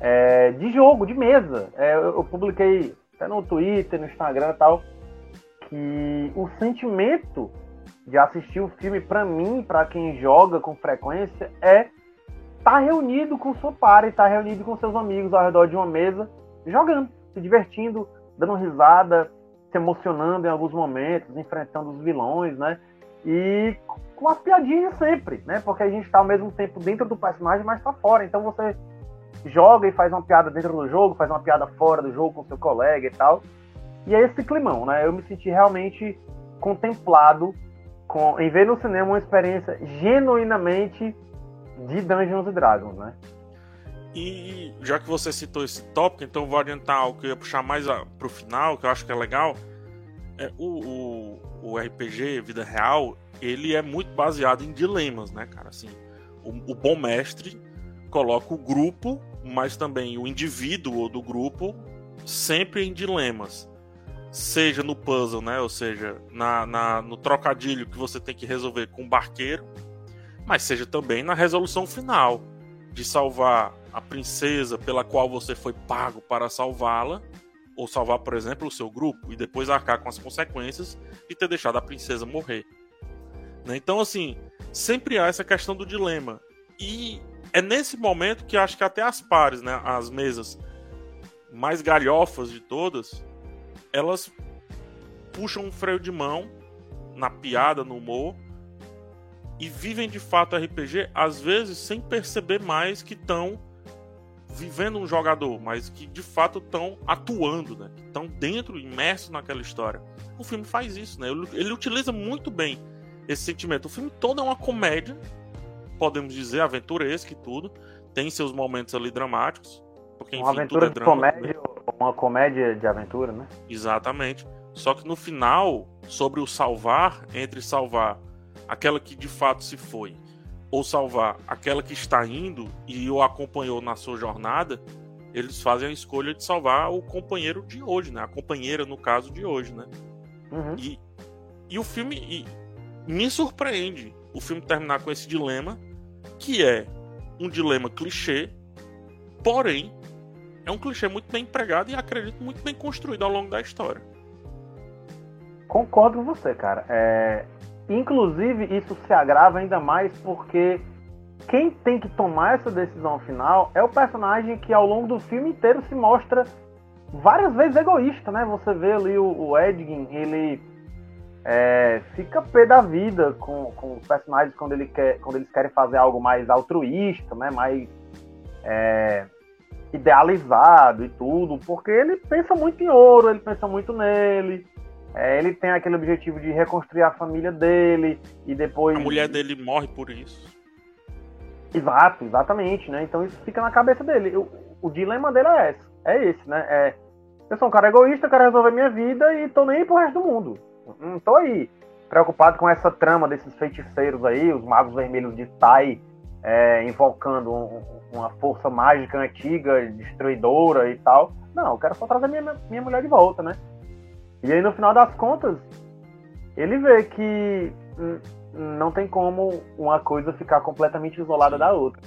é, de jogo, de mesa. É, eu, eu, publiquei até no Twitter, no Instagram e tal, que o sentimento de assistir o filme, para mim, para quem joga com frequência, é estar tá reunido com sua party, estar tá reunido com seus amigos ao redor de uma mesa, jogando se divertindo, dando risada, se emocionando em alguns momentos, enfrentando os vilões, né? E com as piadinhas sempre, né? Porque a gente está ao mesmo tempo dentro do personagem, mas está fora. Então você joga e faz uma piada dentro do jogo, faz uma piada fora do jogo com seu colega e tal. E é esse climão, né? Eu me senti realmente contemplado com, em ver no cinema uma experiência genuinamente de Dungeons Dragons, né? E já que você citou esse tópico, então vou adiantar algo que eu ia puxar mais a, pro final, que eu acho que é legal. É, o, o, o, RPG Vida Real, ele é muito baseado em dilemas, né, cara? Assim, o, o bom mestre coloca o grupo, mas também o indivíduo do grupo sempre em dilemas. Seja no puzzle, né? Ou seja, na, na, no trocadilho que você tem que resolver com o barqueiro, mas seja também na resolução final de salvar a princesa pela qual você foi pago para salvá-la, ou salvar, por exemplo, o seu grupo, e depois arcar com as consequências de ter deixado a princesa morrer. Né? Então, assim, sempre há essa questão do dilema. E é nesse momento que acho que até as pares, né, as mesas mais galhofas de todas, elas puxam um freio de mão na piada, no humor, e vivem de fato RPG, às vezes sem perceber mais que estão vivendo um jogador, mas que de fato estão atuando, né? Estão dentro, imersos naquela história. O filme faz isso, né? Ele utiliza muito bem esse sentimento. O filme todo é uma comédia, podemos dizer, aventuresca e tudo. Tem seus momentos ali dramáticos. Porque, enfim, uma aventura é de drama, comédia, né? uma comédia de aventura, né? Exatamente. Só que no final, sobre o salvar, entre salvar aquela que de fato se foi ou salvar aquela que está indo e o acompanhou na sua jornada, eles fazem a escolha de salvar o companheiro de hoje, né? A companheira, no caso, de hoje, né? Uhum. E, e o filme e, me surpreende o filme terminar com esse dilema, que é um dilema clichê, porém é um clichê muito bem empregado e acredito muito bem construído ao longo da história. Concordo com você, cara. É, Inclusive, isso se agrava ainda mais porque quem tem que tomar essa decisão final é o personagem que ao longo do filme inteiro se mostra várias vezes egoísta, né? Você vê ali o, o Edgin, ele é, fica pé da vida com, com os personagens quando, ele quer, quando eles querem fazer algo mais altruísta, né? Mais é, idealizado e tudo, porque ele pensa muito em ouro, ele pensa muito nele. É, ele tem aquele objetivo de reconstruir a família dele e depois. A mulher dele morre por isso. Exato, exatamente, né? Então isso fica na cabeça dele. O, o dilema dele é esse, é esse, né? É, eu sou um cara egoísta, quero resolver minha vida e tô nem aí pro resto do mundo. Não tô aí preocupado com essa trama desses feiticeiros aí, os magos vermelhos de Tai, é, invocando um, uma força mágica antiga, destruidora e tal. Não, eu quero só trazer minha, minha mulher de volta, né? E aí, no final das contas, ele vê que não tem como uma coisa ficar completamente isolada da outra.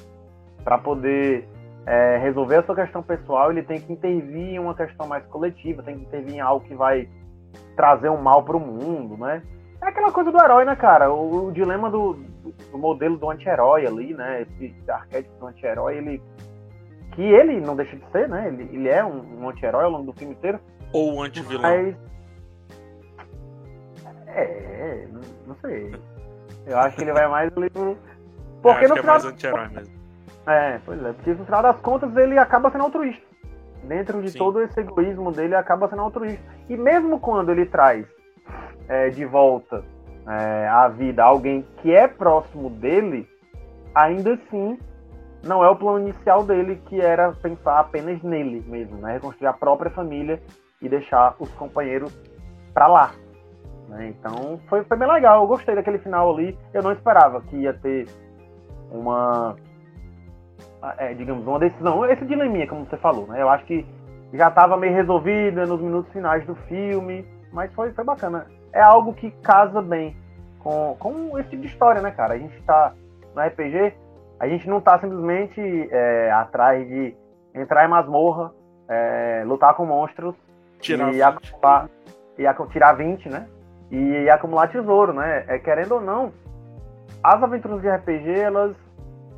para poder é, resolver a sua questão pessoal, ele tem que intervir em uma questão mais coletiva, tem que intervir em algo que vai trazer um mal para o mundo, né? É aquela coisa do herói, né, cara? O, o dilema do, do, modelo do anti-herói ali, né? Esse arquétipo do anti-herói, ele. Que ele não deixa de ser, né? Ele, ele é um, um anti-herói ao longo do filme inteiro. Ou um anti-vilão. Mas... É, não sei. Eu acho que ele vai mais ali pro. Porque no é final. É mais anti-herói mesmo. É, pois é. Porque no final das contas ele acaba sendo altruísta. Dentro de Sim. todo esse egoísmo dele, acaba sendo altruísta. E mesmo quando ele traz é, de volta é, à vida alguém que é próximo dele, ainda assim não é o plano inicial dele, que era pensar apenas nele mesmo, né? Reconstruir a própria família e deixar os companheiros para lá. Né? Então foi, foi bem legal, eu gostei daquele final ali. Eu não esperava que ia ter uma, é, digamos, uma decisão, esse dileminha, como você falou, né? Eu acho que já estava meio resolvido nos minutos finais do filme, mas foi, foi bacana é algo que casa bem com, com esse tipo de história, né, cara? A gente tá no RPG, a gente não tá simplesmente é, atrás de entrar em masmorra, é, lutar com monstros tirar e acumular, e tirar 20, né? E, acumular tesouro, né? É, querendo ou não, as aventuras de RPG, elas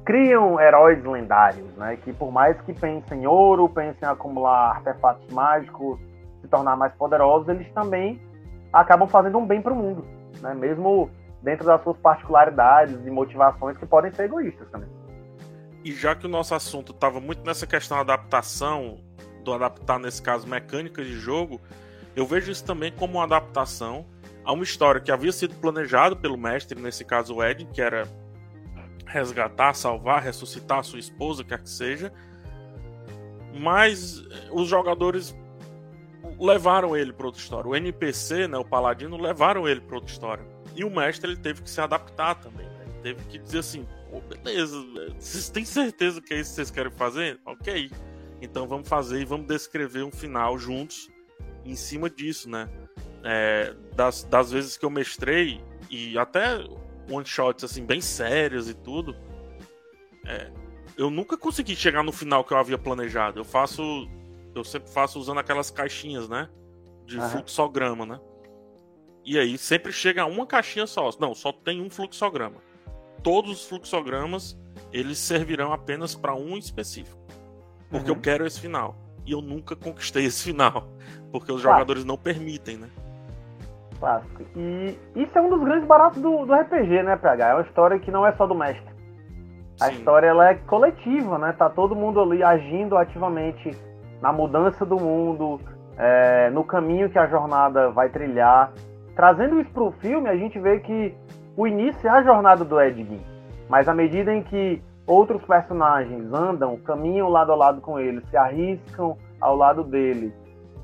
criam heróis lendários, né? Que por mais que pensem em ouro, pensem em acumular artefatos mágicos, se tornar mais poderosos, eles também acabam fazendo um bem para o mundo, né? mesmo dentro das suas particularidades e motivações que podem ser egoístas também. E já que o nosso assunto estava muito nessa questão da adaptação, do adaptar, nesse caso, mecânicas de jogo, eu vejo isso também como uma adaptação a uma história que havia sido planejada pelo mestre, nesse caso o Ed, que era resgatar, salvar, ressuscitar sua esposa, quer que seja. Mas os jogadores levaram ele para outra história. O NPC, né, o Paladino, levaram ele para outra história. E o mestre ele teve que se adaptar também. Né? Ele teve que dizer assim: Pô, beleza, vocês têm certeza que é isso que vocês querem fazer? Ok. Então vamos fazer e vamos descrever um final juntos em cima disso, né? É, das, das vezes que eu mestrei e até one shots assim bem sérios e tudo, é, eu nunca consegui chegar no final que eu havia planejado. Eu faço eu sempre faço usando aquelas caixinhas, né? De uhum. fluxograma, né? E aí sempre chega uma caixinha só. Não, só tem um fluxograma. Todos os fluxogramas eles servirão apenas para um específico. Porque uhum. eu quero esse final. E eu nunca conquistei esse final. [laughs] Porque os jogadores não permitem, né? Clássico. E isso é um dos grandes baratos do, do RPG, né, PH? É uma história que não é só do mestre. A Sim. história ela é coletiva, né? Tá todo mundo ali agindo ativamente na mudança do mundo, é, no caminho que a jornada vai trilhar. Trazendo isso para o filme, a gente vê que o início é a jornada do Ed Gein, mas à medida em que outros personagens andam, caminham lado a lado com ele, se arriscam ao lado dele,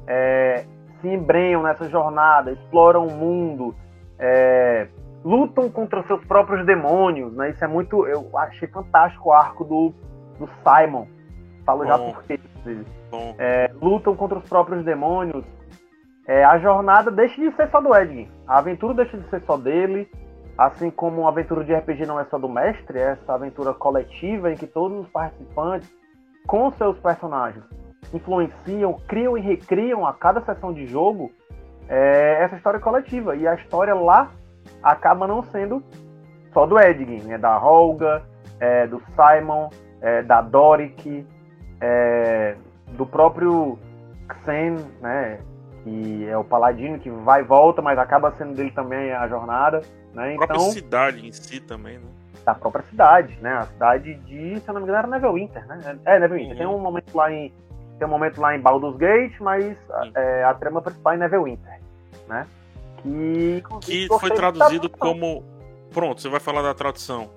é, se embrenham nessa jornada, exploram o mundo, é, lutam contra seus próprios demônios, né? Isso é muito, eu achei fantástico o arco do, do Simon. Falo Bom. já por quê é, lutam contra os próprios demônios. É, a jornada deixa de ser só do Ed. A aventura deixa de ser só dele. Assim como a aventura de RPG não é só do mestre, é essa aventura coletiva em que todos os participantes, com seus personagens, influenciam, criam e recriam a cada sessão de jogo é, essa história coletiva. E a história lá acaba não sendo só do Edgin, né? da Holga, é, do Simon, é, da Doric, é, do próprio Xen, né? Que é o paladino que vai e volta, mas acaba sendo dele também a jornada. Né? A própria então, cidade em si também, né? Da própria cidade, né? A cidade de, se eu não me engano, era Neverwinter, né? É, Neverwinter. Uhum. Tem um momento lá em. Tem um momento lá em Baldur's Gate, mas é, a trama principal é Neverwinter, né? Que, que foi traduzido como. Pronto, você vai falar da tradução.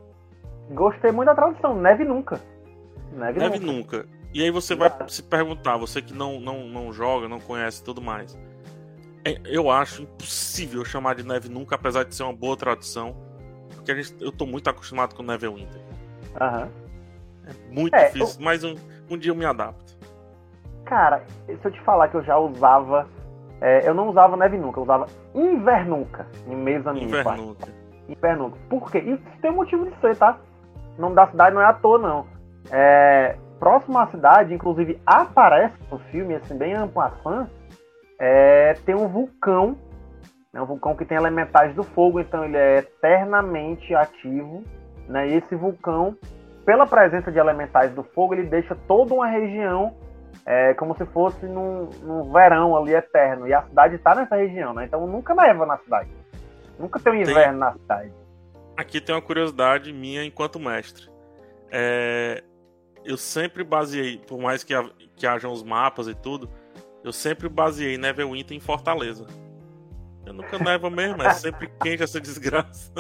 Gostei muito da tradução, Neve Nunca. Neve, Neve nunca. nunca. E aí você vai se perguntar, você que não, não, não joga, não conhece tudo mais. É, eu acho impossível chamar de neve nunca, apesar de ser uma boa tradução. Porque gente, eu tô muito acostumado com neve winter. Aham. É muito é, difícil, eu... mas um, um dia eu me adapto. Cara, se eu te falar que eu já usava. É, eu não usava neve nunca, eu usava invernunca em meios amigos. Invernunca. Invernunca. Por quê? Isso tem um motivo de ser, tá? O nome da cidade não é à toa, não. É, próximo à cidade, inclusive aparece no filme, assim, bem ampassant, é, tem um vulcão, né, um vulcão que tem elementais do fogo, então ele é eternamente ativo, né, e esse vulcão, pela presença de elementais do fogo, ele deixa toda uma região é, como se fosse num, num verão ali eterno, e a cidade está nessa região, né, então nunca neva na cidade, nunca tem um inverno tem... na cidade. Aqui tem uma curiosidade minha enquanto mestre. É, eu sempre baseei, por mais que, que hajam os mapas e tudo, eu sempre baseei Neverwinter em Fortaleza. Eu nunca nevo mesmo, é sempre [laughs] quente essa desgraça.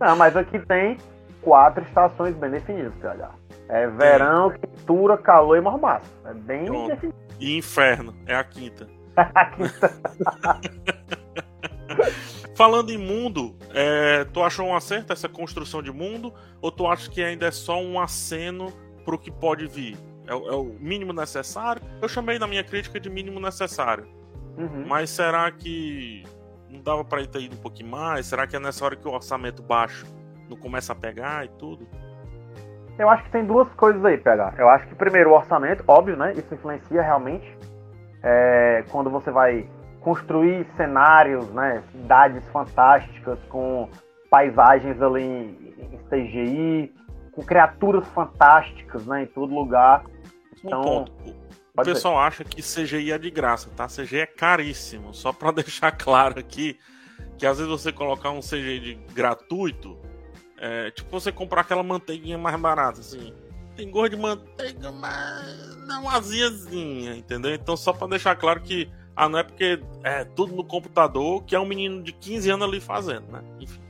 Não, mas aqui tem quatro estações bem definidas, PH. É verão, quintura, calor e mormaço. É bem Pronto. E inferno, é a quinta. [laughs] a quinta. [laughs] Falando em mundo, é, tu achou um acerto essa construção de mundo? Ou tu acha que ainda é só um aceno pro que pode vir? É, é o mínimo necessário? Eu chamei na minha crítica de mínimo necessário. Uhum. Mas será que não dava para ter ido um pouquinho mais? Será que é nessa hora que o orçamento baixo não começa a pegar e tudo? Eu acho que tem duas coisas aí, pegar. Eu acho que primeiro o orçamento, óbvio, né? Isso influencia realmente. É, quando você vai construir cenários, né, cidades fantásticas com paisagens ali em, em CGI, com criaturas fantásticas, né, em todo lugar. Então, um ponto. O pessoal ser. acha que CGI é de graça, tá? CGI é caríssimo. Só para [laughs] deixar claro aqui que às vezes você colocar um CGI de gratuito, é tipo você comprar aquela manteiguinha mais barata, assim. Tem gosto de manteiga, mas não aziazinha, entendeu? Então só para deixar claro que ah, não é porque é tudo no computador que é um menino de 15 anos ali fazendo, né? Enfim.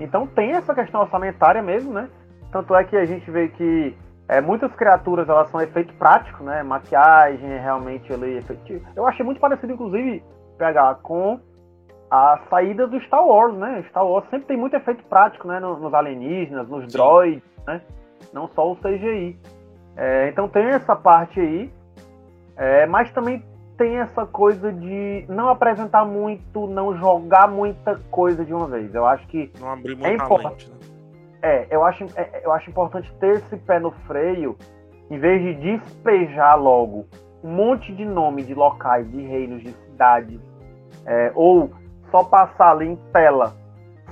Então tem essa questão orçamentária mesmo, né? Tanto é que a gente vê que é, muitas criaturas elas são efeito prático, né? Maquiagem é realmente ali efetivo. Eu achei muito parecido, inclusive, pegar com a saída do Star Wars, né? Star Wars sempre tem muito efeito prático, né? Nos alienígenas, nos Sim. droids, né? Não só o CGI. É, então tem essa parte aí. É, mas também tem essa coisa de não apresentar muito, não jogar muita coisa de uma vez. Eu acho que não abrir é importante. Né? É, eu acho, é, eu acho importante ter esse pé no freio, em vez de despejar logo um monte de nome de locais, de reinos, de cidades, é, ou só passar ali em tela,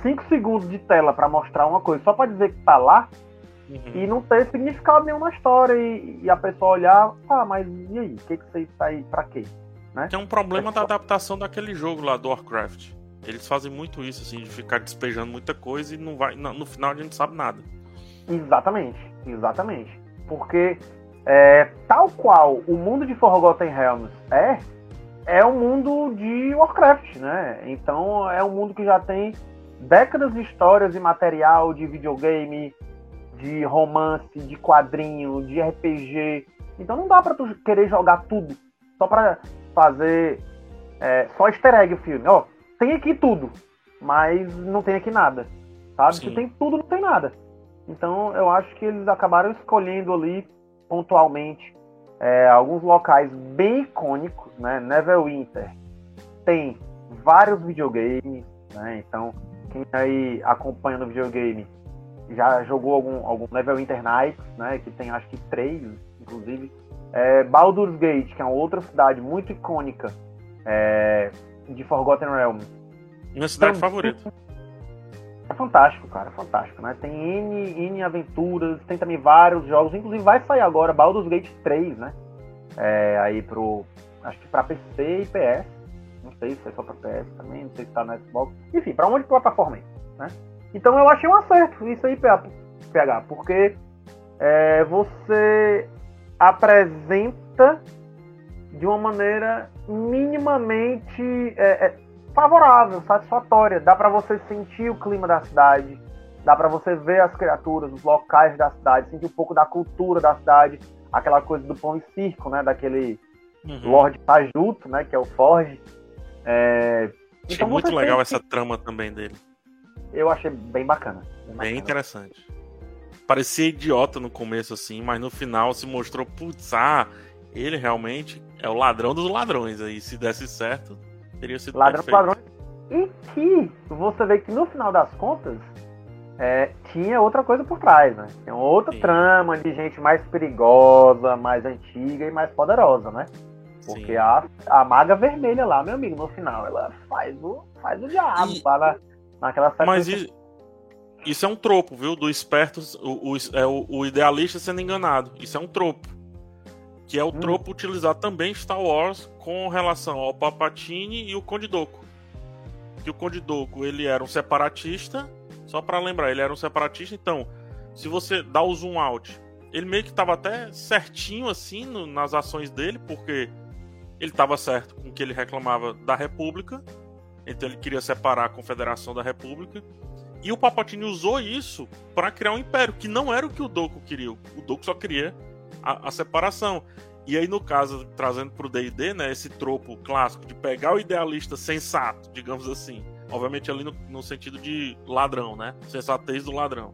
cinco segundos de tela para mostrar uma coisa, só para dizer que tá lá, uhum. e não ter significado nenhum na história e, e, a pessoa olhar, ah, mas e aí? O que, que você tá aí pra quê? Né? Tem um problema é da adaptação daquele jogo lá do Warcraft. Eles fazem muito isso, assim, de ficar despejando muita coisa e não vai, no, no final a gente não sabe nada. Exatamente, exatamente. Porque é, tal qual o mundo de Forgotten Realms é, é um mundo de Warcraft, né? Então é um mundo que já tem décadas de histórias e material de videogame, de romance, de quadrinho, de RPG. Então não dá para tu querer jogar tudo só para fazer é, só easter egg o filme. Ó, tem aqui tudo, mas não tem aqui nada. Sabe? Sim. Se tem tudo, não tem nada. Então eu acho que eles acabaram escolhendo ali pontualmente é, alguns locais bem icônicos, né? Neverwinter tem vários videogames, né? Então quem aí acompanha no videogame já jogou algum, algum Neverwinter Nights, né? Que tem acho que três, inclusive. É, Baldur's Gate, que é uma outra cidade muito icônica é, de Forgotten Realms. Minha cidade então, favorita. É fantástico, cara, é fantástico, né? Tem N, N aventuras, tem também vários jogos, inclusive vai sair agora Baldur's Gate 3, né? É, aí pro. Acho que pra PC e PS. Não sei se é só pra PS também, não sei se tá no Xbox. Enfim, pra onde plataforma aí, né? Então eu achei um acerto isso aí, PH, porque é, você apresenta de uma maneira minimamente é, é, favorável, satisfatória. Dá para você sentir o clima da cidade, dá para você ver as criaturas, os locais da cidade, sentir um pouco da cultura da cidade, aquela coisa do pão e circo, né? Daquele uhum. Lord Tajuto, né? Que é o Forge. É... Achei então, muito legal essa trama também dele. Eu achei bem bacana. Bem, bacana. bem interessante parecia idiota no começo, assim, mas no final se mostrou, putz, ah, ele realmente é o ladrão dos ladrões. Aí, se desse certo, teria sido ladrão. E que você vê que no final das contas, é, tinha outra coisa por trás, né? Tinha outra Sim. trama de gente mais perigosa, mais antiga e mais poderosa, né? Porque Sim. a, a maga vermelha lá, meu amigo, no final, ela faz o, faz o diabo E- lá na, naquela Mas sequência. i- isso é um tropo, viu? Do esperto, o, o- é o, o idealista sendo enganado. Isso é um tropo. Que é o Hum. tropo utilizado também em Star Wars com relação ao Palpatine e o Conde Dooku. Que o Conde Dooku, ele era um separatista, só pra lembrar, ele era um separatista, então, se você dá o zoom out, ele meio que tava até certinho assim no- nas ações dele, porque ele tava certo com o que ele reclamava da República, então ele queria separar a Confederação da República. E o Palpatine usou isso para criar um império, que não era o que o Doku queria. O Doku só queria a, a separação. E aí, no caso, trazendo pro D&D, né, esse tropo clássico de pegar o idealista sensato, digamos assim. Obviamente ali no, no sentido de ladrão, né? Sensatez do ladrão.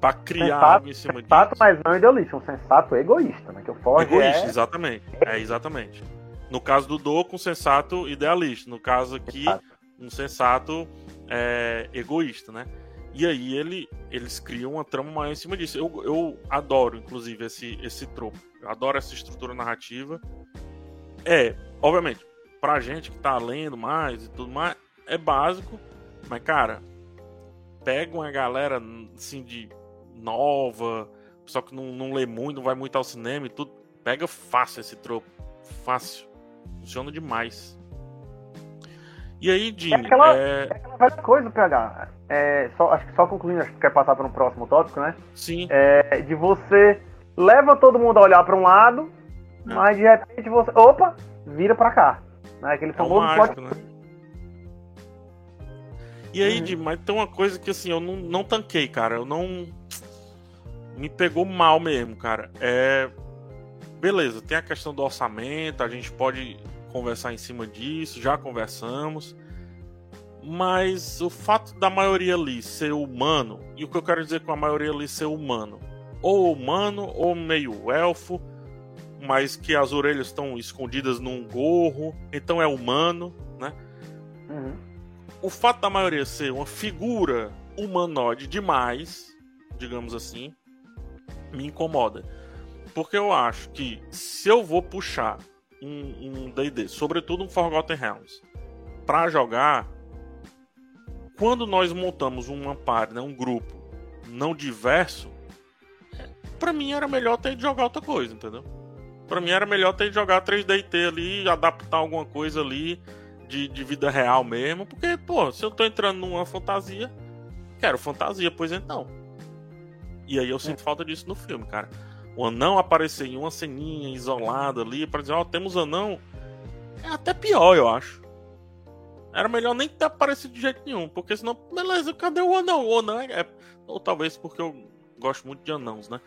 Pra criar Sensato, algo em cima sensato, disso. mas não idealista, um sensato egoísta, né? Que o Ford Egoísta, é... exatamente. É, exatamente. No caso do Doku, um sensato idealista. No caso aqui, Exato. um sensato é, egoísta, né? E aí ele, eles criam uma trama maior em cima disso. Eu, eu adoro, inclusive, esse, esse tropo. Eu adoro essa estrutura narrativa. É, obviamente, pra gente que tá lendo mais e tudo mais, é básico. Mas, cara, pega uma galera, assim, de nova, só que não, não lê muito, não vai muito ao cinema e tudo. Pega fácil esse tropo. Fácil. Funciona demais. E aí, Jimmy, aquela- é... É aquela velha coisa, PH. É, só, acho que só concluindo, acho que quer passar para um próximo tópico, né? sim, É de você leva todo mundo a olhar para um lado, É. mas de repente você. Opa! Vira para cá. Né? Aquele é famoso mágico, plot né? E aí, Uhum. Jimmy, mas tem uma coisa que assim, eu não, não tanquei, cara. Eu não. Me pegou mal mesmo, cara. É. Beleza, tem a questão do orçamento, a gente pode conversar em cima disso, já conversamos. Mas o fato da maioria ali ser humano, e o que eu quero dizer com a maioria ali ser humano, ou humano, ou meio elfo, mas que as orelhas estão escondidas num gorro, então é humano, né? Uhum. o fato da maioria ser uma figura humanoide demais, digamos assim, me incomoda. Porque eu acho que se eu vou puxar um D&D, sobretudo um Forgotten Realms, pra jogar, quando nós montamos uma party, né, um grupo não diverso, pra mim era melhor ter de jogar outra coisa, entendeu? Pra mim era melhor ter de jogar 3D&T ali, adaptar alguma coisa ali, de, de vida real mesmo, porque, pô, se eu tô entrando numa fantasia, quero fantasia, pois então. E aí eu sinto falta disso no filme, cara. O anão aparecer em uma ceninha isolada ali pra dizer, ó, temos anão, é até pior, eu acho. Era melhor nem ter aparecido de jeito nenhum, porque senão, beleza, cadê o anão? O anão é. é- Ou talvez porque eu gosto muito de anãos, né?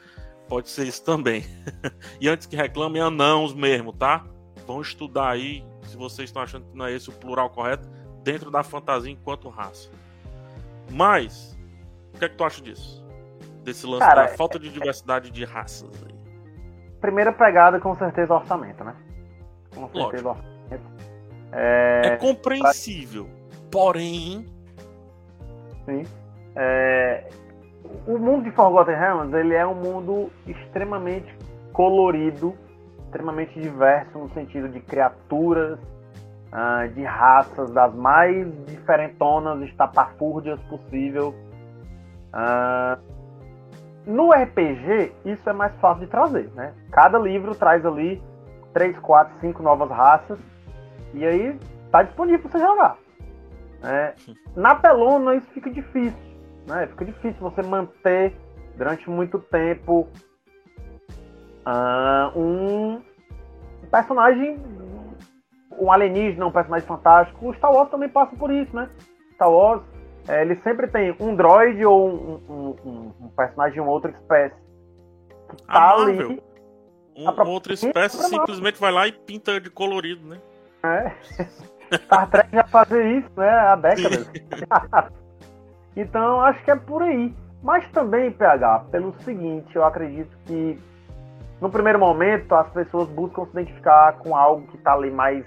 Pode ser isso também. [laughs] e antes que reclamem, anãos mesmo, tá? Vão estudar aí, se vocês estão achando que não é esse o plural correto, dentro da fantasia enquanto raça. Mas, o que é que tu acha disso? Desse lance Cara, da falta de diversidade de raças aí. Primeira pegada, com certeza, orçamento, né? Com certeza, Lógico. orçamento. É, É, compreensível. Porém, sim. É, o mundo de Forgotten Realms, ele é um mundo extremamente colorido, extremamente diverso no sentido de criaturas, ah, de raças das mais diferentonas, estapafúrdias possível. No RPG, isso é mais fácil de trazer, né? Cada livro traz ali 3, 4, 5 novas raças e aí tá disponível para você jogar. né? [laughs] na telona isso fica difícil, né? Fica difícil você manter durante muito tempo ah, um personagem, um alienígena, um personagem fantástico. O Star Wars também passa por isso, né? Star Wars, eh, ele sempre tem um droid ou um, um- um- um personagem de uma outra espécie que tá Marvel, ali. um- a própria- outra espécie simplesmente vai lá e pinta de colorido, né? né? [laughs] Star Trek já fazia isso, né? Há décadas. [laughs] então, acho que é por aí. Mas também, PH, pelo seguinte, eu acredito que no primeiro momento as pessoas buscam se identificar com algo que está ali mais,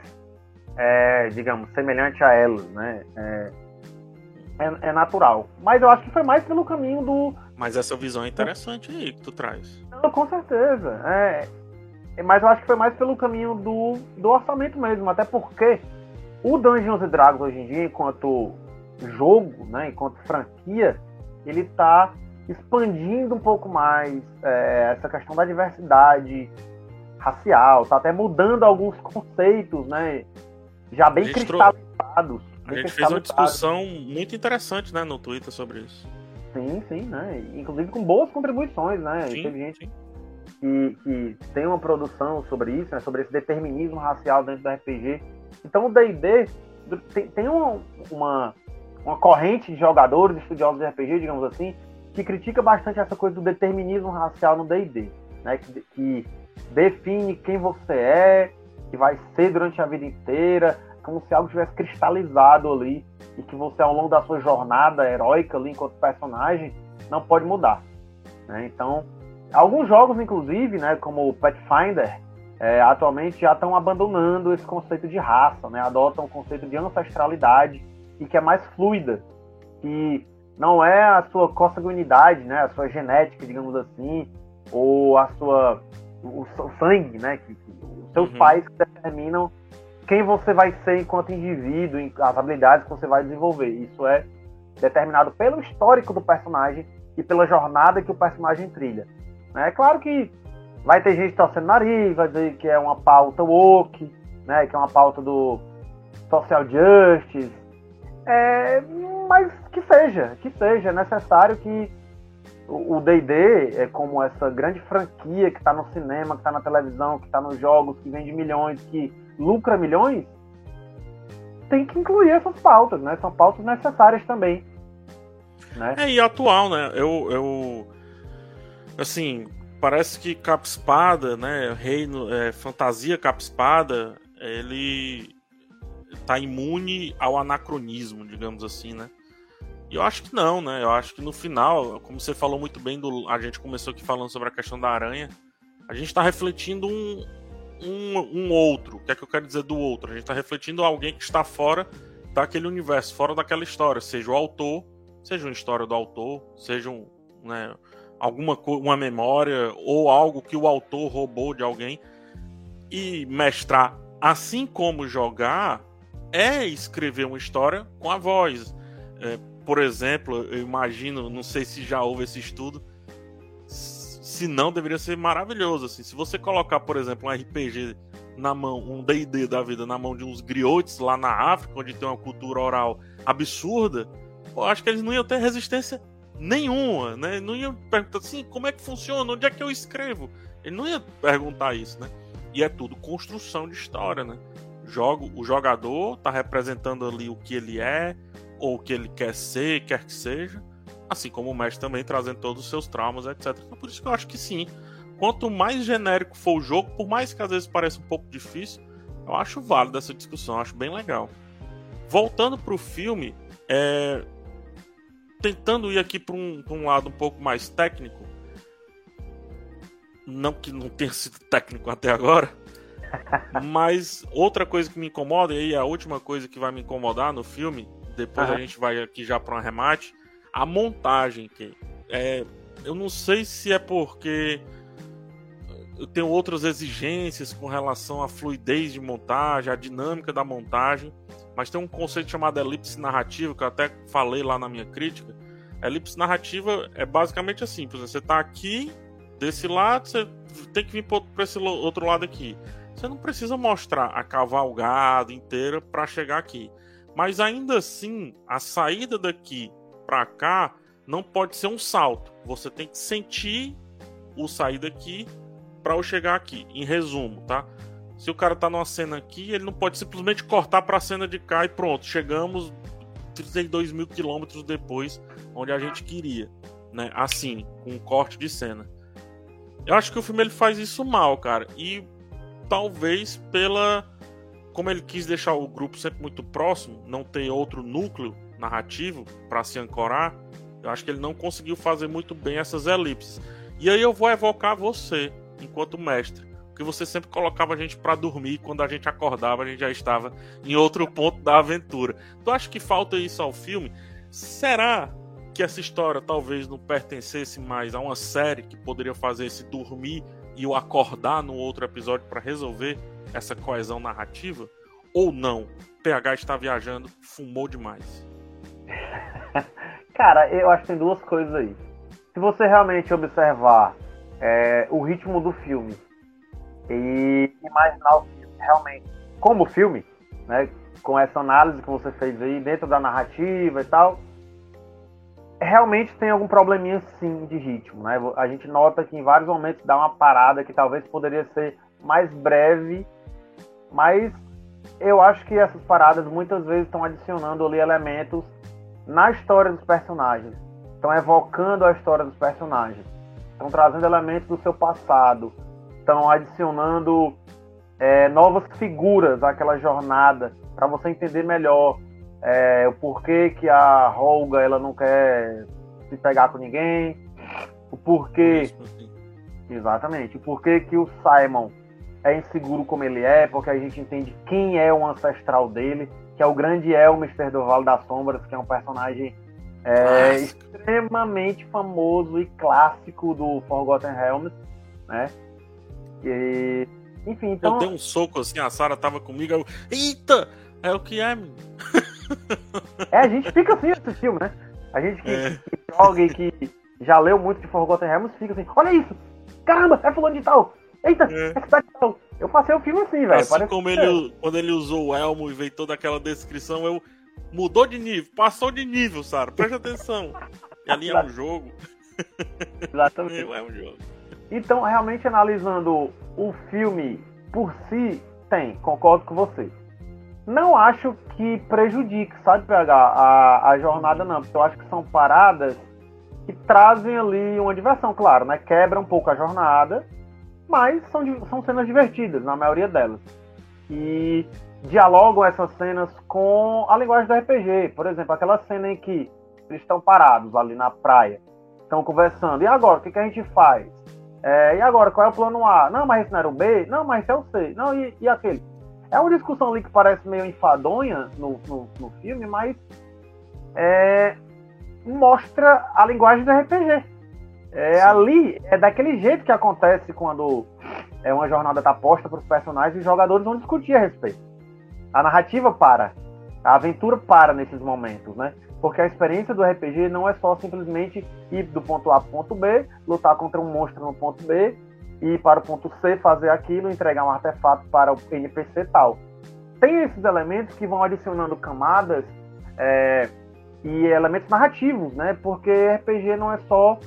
é, digamos, semelhante a elas, né? É, é, é, natural. Mas eu acho que foi mais pelo caminho do. Mas essa visão é interessante aí que tu traz. Não, com certeza. É, é, mas eu acho que foi mais pelo caminho do, do orçamento mesmo. Até porque o Dungeons Dragons hoje em dia, enquanto jogo, né, enquanto franquia, ele está expandindo um pouco mais é, essa questão da diversidade racial, tá até mudando alguns conceitos, né? Já bem cristalizados. A gente fez uma discussão muito interessante, né, no Twitter sobre isso. Sim, sim, né? Inclusive com boas contribuições, né? Sim, Teve gente que, que, tem uma produção sobre isso, né? Sobre esse determinismo racial dentro do RPG. Então o D&D tem, tem uma, uma, uma corrente de jogadores, estudiosos de RPG, digamos assim, que critica bastante essa coisa do determinismo racial no D&D, né? Que, que define quem você é, que vai ser durante a vida inteira, como se algo tivesse cristalizado ali e que você ao longo da sua jornada heróica ali enquanto personagem não pode mudar. Né? Então, alguns jogos inclusive, né, como o Pathfinder, é, atualmente já estão abandonando esse conceito de raça, né? adotam o conceito de ancestralidade e que é mais fluida, que não é a sua consanguinidade, né, a sua genética, digamos assim, ou a sua o, o sangue, né, que, que os seus uhum. pais determinam quem você vai ser enquanto indivíduo, as habilidades que você vai desenvolver. Isso é determinado pelo histórico do personagem e pela jornada que o personagem trilha. É claro que vai ter gente torcendo nariz, vai dizer que é uma pauta woke, né, que é uma pauta do social justice, é, mas que seja, que seja necessário que o D&D é como essa grande franquia que está no cinema, que está na televisão, que está nos jogos, que vende milhões, que lucra milhões, tem que incluir essas pautas, né? São pautas necessárias também. Né? É, e atual, né? Eu, eu. Assim, parece que Capa Espada, né? Reino, é, Fantasia Capa Espada, ele tá imune ao anacronismo, digamos assim, né? E eu acho que não, né? Eu acho que no final, como você falou muito bem, do, a gente começou aqui falando sobre a questão da aranha, a gente está refletindo um, um, um outro. O que é que eu quero dizer do outro? A gente está refletindo alguém que está fora daquele universo, fora daquela história, seja o autor, seja uma história do autor, seja um, né, alguma uma memória ou algo que o autor roubou de alguém e mestrar, assim como jogar, é escrever uma história com a voz. É, por exemplo, eu imagino, não sei se já houve esse estudo, se não, deveria ser maravilhoso. Assim. Se você colocar, por exemplo, um RPG na mão, um D&D da vida na mão de uns griotes lá na África, onde tem uma cultura oral absurda, eu acho que eles não iam ter resistência nenhuma, né? Não iam perguntar assim, como é que funciona, onde é que eu escrevo? Ele não ia perguntar isso, né? E é tudo construção de história, né? Jogo, o jogador tá representando ali o que ele é, ou o que ele quer ser, quer que seja Assim como o mestre também trazendo todos os seus traumas, etc. Então, por isso que eu acho que sim. Quanto mais genérico for o jogo, por mais que às vezes pareça um pouco difícil, eu acho válido essa discussão, acho bem legal. Voltando para o filme, é... tentando ir aqui para um, um lado um pouco mais técnico, não que não tenha sido técnico até agora, [laughs] mas outra coisa que me incomoda, e aí a última coisa que vai me incomodar no filme, depois uhum. a gente vai aqui já para um remate, a montagem que é, eu não sei se é porque eu tenho outras exigências com relação à fluidez de montagem, à dinâmica da montagem, mas tem um conceito chamado elipse narrativa que eu até falei lá na minha crítica. elipse narrativa é basicamente assim, por exemplo, você está aqui desse lado, você tem que vir para esse outro lado aqui. Você não precisa mostrar a cavalgada inteira para chegar aqui. Mas ainda assim, a saída daqui para cá não pode ser um salto. Você tem que sentir o sair daqui para eu chegar aqui. Em resumo, tá? Se o cara tá numa cena aqui, ele não pode simplesmente cortar para a cena de cá e pronto, chegamos 32 mil quilômetros depois onde a gente queria, né? Assim, com um corte de cena. Eu acho que o filme ele faz isso mal, cara. E talvez pela como ele quis deixar o grupo sempre muito próximo, não ter outro núcleo narrativo para se ancorar, eu acho que ele não conseguiu fazer muito bem essas elipses. E aí eu vou evocar você, enquanto mestre, porque você sempre colocava a gente para dormir, quando a gente acordava, a gente já estava em outro ponto da aventura. Tu acha que falta isso ao filme? Será que essa história talvez não pertencesse mais a uma série que poderia fazer esse dormir e o acordar no outro episódio para resolver essa coesão narrativa? Ou não? PH está viajando, fumou demais. [laughs] Cara, eu acho que tem duas coisas aí. Se você realmente observar é, o ritmo do filme e imaginar o filme realmente como filme, né, com essa análise que você fez aí dentro da narrativa e tal, realmente tem algum probleminha sim de ritmo, né? A gente nota que em vários momentos dá uma parada que talvez poderia ser mais breve, mas eu acho que essas paradas muitas vezes estão adicionando ali elementos na história dos personagens, estão evocando a história dos personagens, estão trazendo elementos do seu passado, estão adicionando é, novas figuras àquela jornada para você entender melhor é, o porquê que a Holga ela não quer se pegar com ninguém, o porquê. Exatamente, o porquê que o Simon é inseguro como ele é, porque a gente entende quem é o ancestral dele, que é o grande Elmister do Vale das Sombras, que é um personagem é, extremamente famoso e clássico do Forgotten Realms, né? E, enfim, então... Eu dei um soco assim, a Sarah tava comigo, eu... Eita! É o que é, menino. [laughs] É, a gente fica assim nesse filme, né? A gente que, é. que joga e que já leu muito de Forgotten Realms fica assim, olha isso! Caramba, é fulano de tal! Eita, é, é cidade de tal! Eu passei o filme assim, velho. Assim como ele, quando ele usou o elmo e veio toda aquela descrição, eu mudou de nível, passou de nível, Sara. Preste atenção. E ali é um [laughs] jogo. Exatamente. [laughs] é um jogo. Então, realmente analisando o filme por si, tem, concordo com você. Não acho que prejudique, sabe, PH, a, a jornada não, porque eu acho que são paradas que trazem ali uma diversão, claro, né? Quebra um pouco a jornada, mas são, são cenas divertidas, na maioria delas. E dialogam essas cenas com a linguagem do RPG. Por exemplo, aquela cena em que eles estão parados ali na praia, estão conversando. E agora, o que, que a gente faz? É, e agora, qual é o plano A? Não, mas esse não era o B? Não, mas esse é o C. Não, e, e aquele? É uma discussão ali que parece meio enfadonha no, no, no filme, mas é, mostra a linguagem do RPG. É, ali, é daquele jeito que acontece quando é uma jornada está posta para os personagens e os jogadores vão discutir a respeito. A narrativa para, a aventura para nesses momentos, né? Porque a experiência do RPG não é só simplesmente ir do ponto A para o ponto B, lutar contra um monstro no ponto B ir para o ponto C, fazer aquilo, entregar um artefato para o NPC tal. Tem esses elementos que vão adicionando camadas é, e elementos narrativos, né? Porque RPG não é só,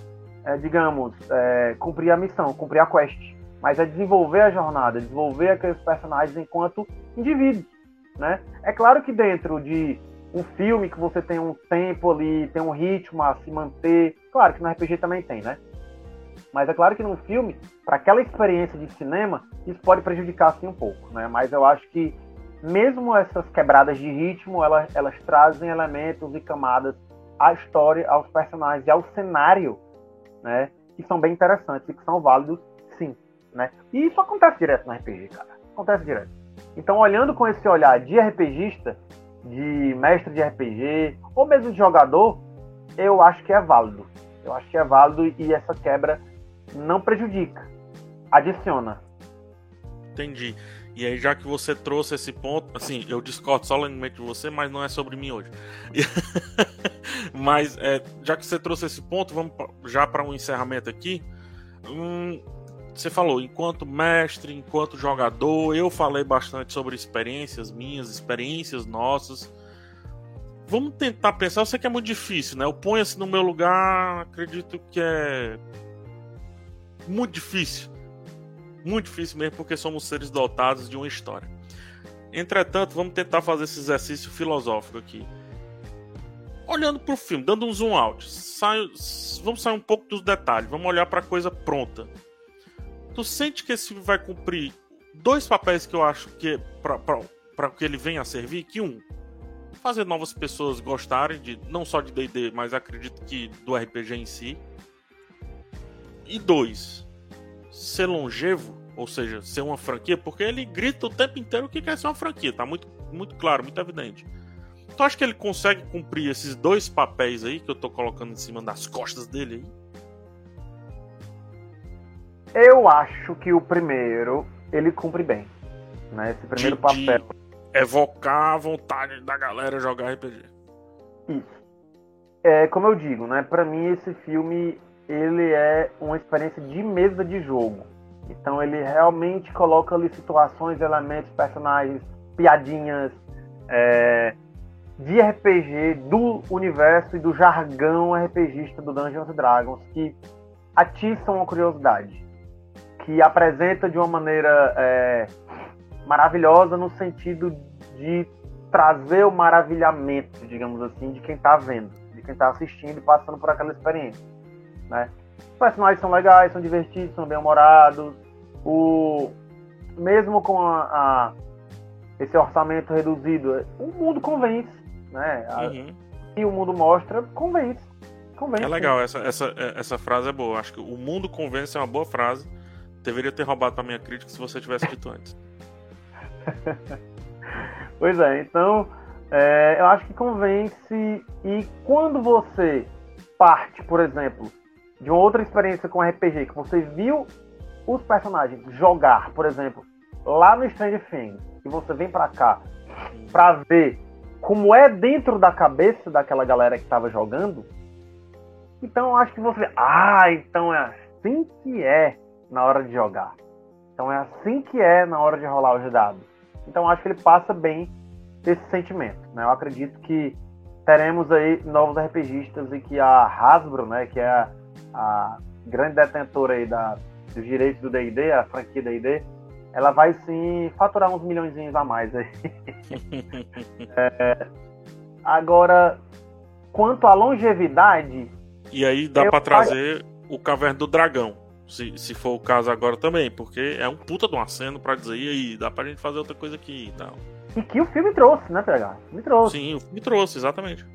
é, digamos, é, cumprir a missão, cumprir a quest, mas é desenvolver a jornada, desenvolver aqueles personagens enquanto indivíduos, né? É claro que dentro de um filme que você tem um tempo ali, tem um ritmo a se manter, claro que no RPG também tem, né? Mas é claro que num filme, para aquela experiência de cinema, isso pode prejudicar assim um pouco, né? Mas eu acho que mesmo essas quebradas de ritmo, elas, elas trazem elementos e camadas à história, aos personagens e ao cenário, né? Que são bem interessantes e que são válidos, sim, né? E isso acontece direto no RPG, cara. Acontece direto. Então, olhando com esse olhar de RPGista, de mestre de RPG, ou mesmo de jogador, eu acho que é válido. Eu acho que é válido e essa quebra não prejudica, adiciona. Entendi. E aí, já que você trouxe esse ponto, assim, eu discordo solenemente de você, mas não é sobre mim hoje. [laughs] mas, é, já que você trouxe esse ponto, vamos já para um encerramento aqui. Hum, você falou, enquanto mestre, enquanto jogador, eu falei bastante sobre experiências minhas, experiências nossas. Vamos tentar pensar, eu sei que é muito difícil, né? Eu ponho-se no meu lugar, acredito que é muito difícil. Muito difícil mesmo, porque somos seres dotados de uma história. Entretanto, vamos tentar fazer esse exercício filosófico aqui. Olhando para o filme, dando um zoom out. Saio, vamos sair um pouco dos detalhes, vamos olhar para a coisa pronta. Tu sente que esse filme vai cumprir dois papéis que eu acho que é para que ele venha a servir? Que um, fazer novas pessoas gostarem de não só de D&D, mas acredito que do RPG em si. E dois, ser longevo, ou seja, ser uma franquia, porque ele grita o tempo inteiro que quer ser uma franquia, tá muito, muito claro, muito evidente. tu acha que ele consegue cumprir esses dois papéis aí que eu tô colocando em cima das costas dele aí? Eu acho que o primeiro ele cumpre bem. Né? Esse primeiro de, papel. De evocar a vontade da galera jogar RPG. Isso. É, como eu digo, né? Pra mim esse filme ele é uma experiência de mesa de jogo. Então ele realmente coloca ali situações, elementos, personagens, piadinhas é, de RPG do universo e do jargão RPGista do Dungeons Dragons que atiçam a curiosidade, que apresenta de uma maneira é, maravilhosa no sentido de trazer o maravilhamento, digamos assim, de quem está vendo, de quem está assistindo e passando por aquela experiência, né? Os personagens são legais, são divertidos, são bem-humorados. O... Mesmo com a, a, esse orçamento reduzido, o mundo convence. Né? Uhum. E o mundo mostra, convence. convence. É legal, essa, essa, essa frase é boa. Acho que o mundo convence é uma boa frase. Deveria ter roubado pra minha crítica se você tivesse dito antes. [laughs] pois é, então é, eu acho que convence. E quando você parte, por exemplo, de outra experiência com RPG, que você viu os personagens jogar, por exemplo, lá no Stranger Things, e você vem para cá para ver como é dentro da cabeça daquela galera que estava jogando, então acho que você, ah, então é assim que é na hora de jogar. Então é assim que é na hora de rolar os dados. Então acho que ele passa bem esse sentimento, né? Eu acredito que teremos aí novos RPGistas e que a Hasbro, né, que é a a grande detentora aí da, dos direitos do D&D, a franquia D&D, ela vai sim faturar uns milhões a mais aí. [laughs] é, agora, quanto à longevidade... E aí dá para trazer o Caverna do Dragão, se, se for o caso agora também, porque é um puta de um aceno pra dizer, e aí, dá pra gente fazer outra coisa aqui e tal. E que o filme trouxe, né, PH? Me trouxe. Sim, o filme trouxe, exatamente.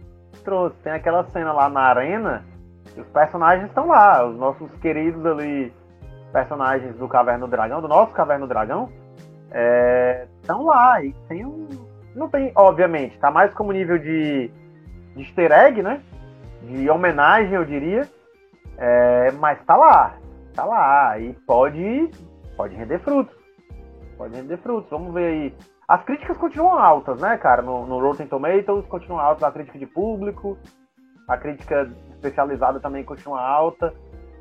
Trouxe. Tem aquela cena lá na arena os personagens estão lá, os nossos queridos ali, personagens do Caverna do Dragão, do nosso Caverna do Dragão, estão é, lá. E tem um. Não tem, obviamente, tá mais como nível de, de easter egg, né? De homenagem, eu diria. É, mas tá lá. Tá lá. E pode, pode render frutos. Pode render frutos. Vamos ver aí. As críticas continuam altas, né, cara? No, no Rotten Tomatoes continuam altas a crítica de público a crítica especializada também continua alta.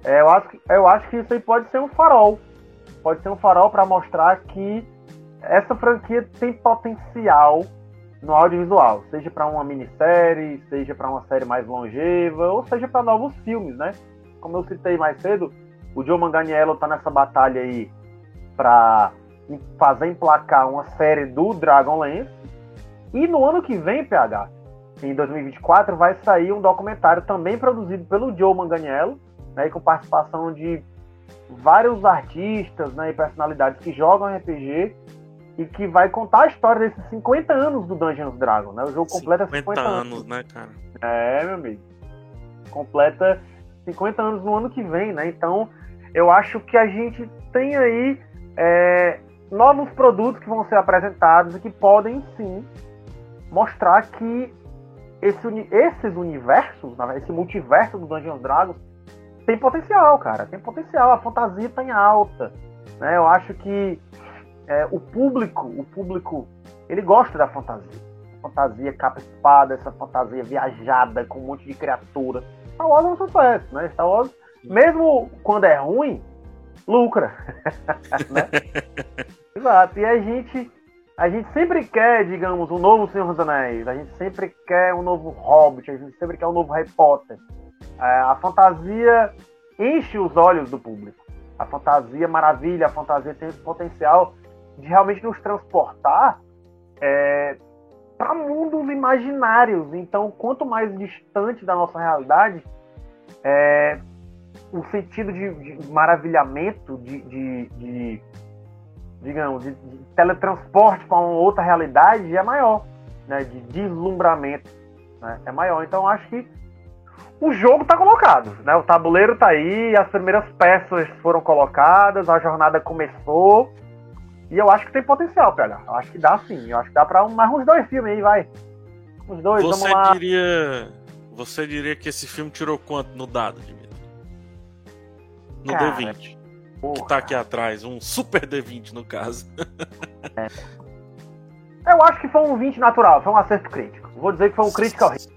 É, eu, acho, eu acho que isso aí pode ser um farol. Pode ser um farol para mostrar que essa franquia tem potencial no audiovisual, seja para uma minissérie, seja para uma série mais longeva, ou seja para novos filmes, né? Como eu citei mais cedo, o Joe Manganiello está nessa batalha aí para fazer emplacar uma série do Dragonlance. E no ano que vem, PH, em 2024, vai sair um documentário também produzido pelo Joe Manganiello, né, com participação de vários artistas né, e personalidades que jogam RPG e que vai contar a história desses 50 anos do Dungeons Dragons. Né? O jogo completa 50, 50 anos, anos, né, cara? É, meu amigo. Completa 50 anos no ano que vem, né? Então, eu acho que a gente tem aí é, novos produtos que vão ser apresentados e que podem sim mostrar que esse, esses universos, esse multiverso do Dungeons Dragons, tem potencial, cara. Tem potencial. A fantasia tá em alta. Né? Eu acho que é, o público, o público, ele gosta da fantasia. Fantasia capa espada, essa fantasia viajada com um monte de criatura. Star Wars é um sucesso, né? Star Wars, mesmo quando é ruim, lucra. [laughs] né? [laughs] Exato. E a gente a gente sempre quer, digamos, um novo Senhor dos Anéis, a gente sempre quer um novo Hobbit, a gente sempre quer um novo Harry Potter. É, a fantasia enche os olhos do público. A fantasia maravilha, a fantasia tem esse potencial de realmente nos transportar é, para mundos imaginários. Então, quanto mais distante da nossa realidade, é, o sentido de, de maravilhamento, de, de, de digamos, de, de teletransporte para uma outra realidade é maior, né? De deslumbramento, né? É maior. Então acho que o jogo está colocado, né? O tabuleiro está aí, as primeiras peças foram colocadas, a jornada começou. E eu acho que tem potencial, PH. Eu acho que dá sim. Eu acho que dá para um, mais uns dois filmes aí, vai. Os dois, você vamos lá. diria. Você diria que esse filme tirou quanto no dado, Dimitri? No Cara, D20. Porra. Que tá aqui atrás, um super D20 no caso. Eu acho que foi um 20 natural, foi um acerto crítico. Vou dizer que foi um crítico horrível.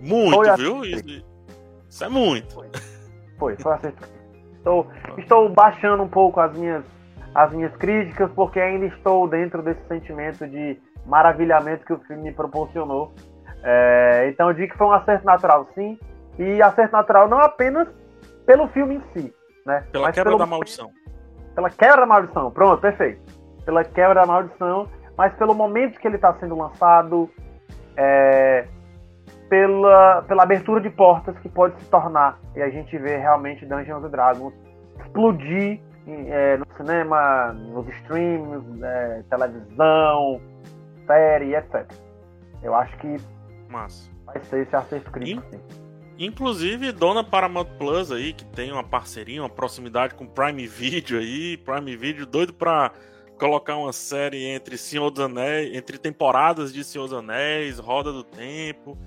Muito, Foi viu? Isso, isso é muito. Foi, foi um acerto crítico. Estou, estou baixando um pouco as minhas, as minhas críticas, porque ainda estou dentro desse sentimento de maravilhamento que o filme me proporcionou. É, então eu digo que foi um acerto natural, sim. E acerto natural não apenas pelo filme em si, né? Pela mas quebra pelo da maldição. pela quebra da maldição. Pronto, perfeito. Pela quebra da maldição, mas pelo momento que ele está sendo lançado, é, pela, pela abertura de portas que pode se tornar. E a gente vê realmente Dungeons and Dragons explodir é, no cinema, nos streams, é, televisão, série, etc. Eu acho que Massa. vai ser esse acerto crítico. sim. Inclusive, dona Paramount Plus aí, que tem uma parceria, uma proximidade com Prime Video aí, Prime Video doido pra colocar uma série entre Senhor dos Anéis, entre temporadas de Senhor dos Anéis, Roda do Tempo,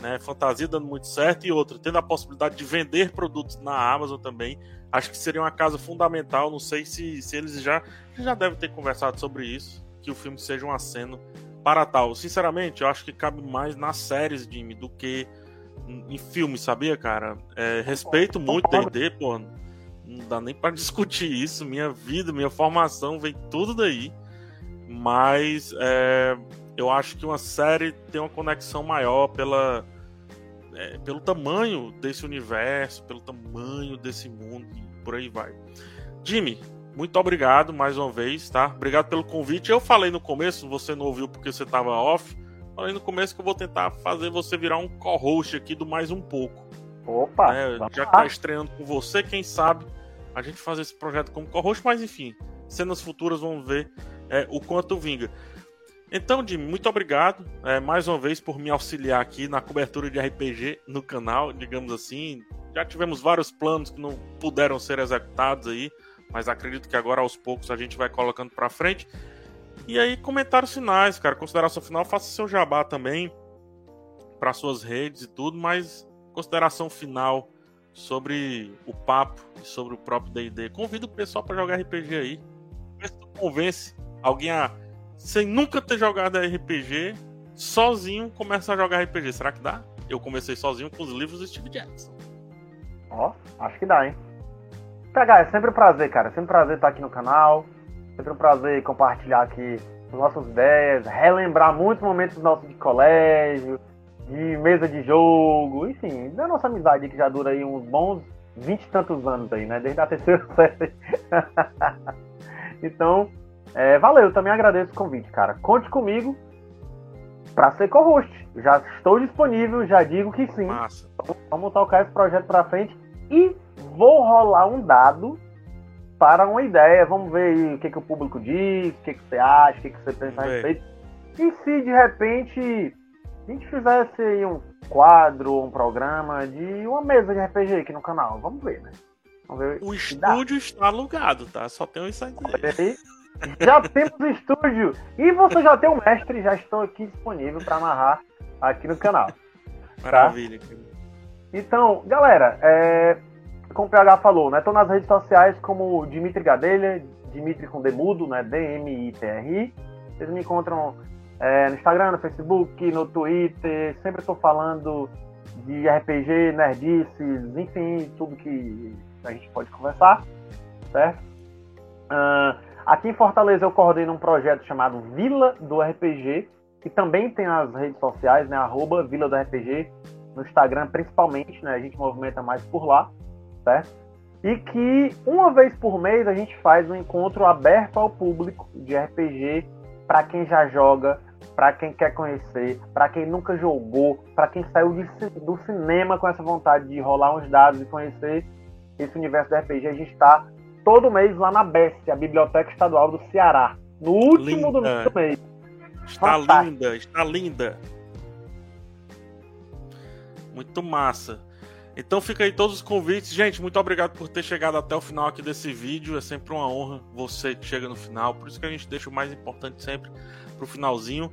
né, Fantasia dando muito certo. E outra, tendo a possibilidade de vender produtos na Amazon também, acho que seria uma casa fundamental, não sei se, se eles já já devem ter conversado sobre isso, que o filme seja um aceno para tal. Sinceramente, eu acho que cabe mais nas séries, Jimmy, do que em filme, sabia, cara? É, respeito muito Concordo. D&D, pô. Não dá nem pra [laughs] discutir isso. Minha vida, minha formação vem tudo daí. Mas é, eu acho que uma série tem uma conexão maior pela, é, pelo tamanho desse universo, pelo tamanho desse mundo e por aí vai. Jimmy, muito obrigado mais uma vez, tá? Obrigado pelo convite. Eu falei no começo, você não ouviu porque você tava off. Falei no começo que eu vou tentar fazer você virar um co-host aqui do Mais Um Pouco. Opa, né? vamos Já que tá estreando com você, quem sabe a gente fazer esse projeto como co-host, mas enfim, cenas futuras vamos ver é, o quanto vinga. Então, Jimmy, muito obrigado é, mais uma vez por me auxiliar aqui na cobertura de RPG no canal, digamos assim. Já tivemos vários planos que não puderam ser executados aí, mas acredito que agora aos poucos a gente vai colocando pra frente. E aí, comentários finais, cara. Consideração final, faça seu jabá também para suas redes e tudo, mas consideração final sobre o papo e sobre o próprio D&D. Convido o pessoal para jogar RPG aí. Vê se tu convence alguém a sem nunca ter jogado RPG, sozinho começa a jogar RPG. Será que dá? Eu comecei sozinho com os livros do Steve Jackson. Ó, acho que dá, hein? PH, é sempre um prazer, cara. É sempre um prazer estar aqui no canal. Sempre um prazer compartilhar aqui as nossas ideias, relembrar muitos momentos nossos de colégio, de mesa de jogo, enfim, da nossa amizade que já dura aí uns bons vinte e tantos anos aí, né? Desde a terceira [laughs] série. então, é, valeu, eu também agradeço o convite, cara. Conte comigo para ser co-host. Já estou disponível, já digo que sim. Massa. Vamos tocar esse projeto pra frente e vou rolar um dado para uma ideia. Vamos ver aí o que, que o público diz, o que, que você acha, o que, que você pensa a respeito. E se de repente a gente fizesse aí um quadro, um programa de uma mesa de RPG aqui no canal? Vamos ver, né? Vamos ver. O se dá. estúdio está alugado, tá? Só tem isso. Olha aí. Já temos o estúdio e você já tem o mestre, já estou aqui disponível para amarrar aqui no canal. Maravilha. Então, galera, é, como o PH falou, né? Tô nas redes sociais como Dimitri Gadelha, Dimitri com Demudo, né? D-M-I-T-R-I. Vocês me encontram é, no Instagram, no Facebook, no Twitter. Sempre estou falando de RPG, nerdices, enfim, tudo que a gente pode conversar, certo? Ah, aqui em Fortaleza eu coordeno um projeto chamado Vila do RPG, que também tem as redes sociais, né? Arroba Vila do RPG, no Instagram principalmente, né? A gente movimenta mais por lá, certo? E que uma vez por mês a gente faz um encontro aberto ao público de RPG para quem já joga, para quem quer conhecer, para quem nunca jogou, para quem saiu de do cinema com essa vontade de rolar uns dados e conhecer esse universo do RPG. A gente está todo mês lá na BEST, a Biblioteca Estadual do Ceará, no último Linda. domingo do mês. Está Fantástico. linda, está linda. Muito massa. Então fica aí todos os convites. Gente, muito obrigado por ter chegado até o final aqui desse vídeo. É sempre uma honra você que chega no final. Por isso que a gente deixa o mais importante sempre pro finalzinho.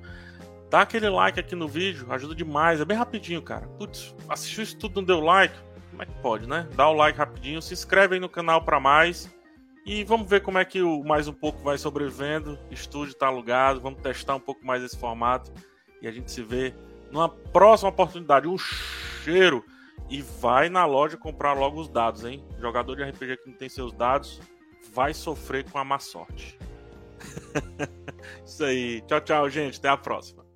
Dá aquele like aqui no vídeo, ajuda demais, é bem rapidinho, cara. Putz, assistiu isso tudo, não deu like? Como é que pode, né? Dá o like rapidinho, se inscreve aí no canal para mais. E vamos ver como é que o mais um pouco vai sobrevivendo. Estúdio tá alugado, vamos testar um pouco mais esse formato. E a gente se vê numa próxima oportunidade. Um cheiro! E vai na loja comprar logo os dados, hein? Jogador de RPG que não tem seus dados vai sofrer com a má sorte. [laughs] Isso aí. Tchau, tchau, gente. Até a próxima.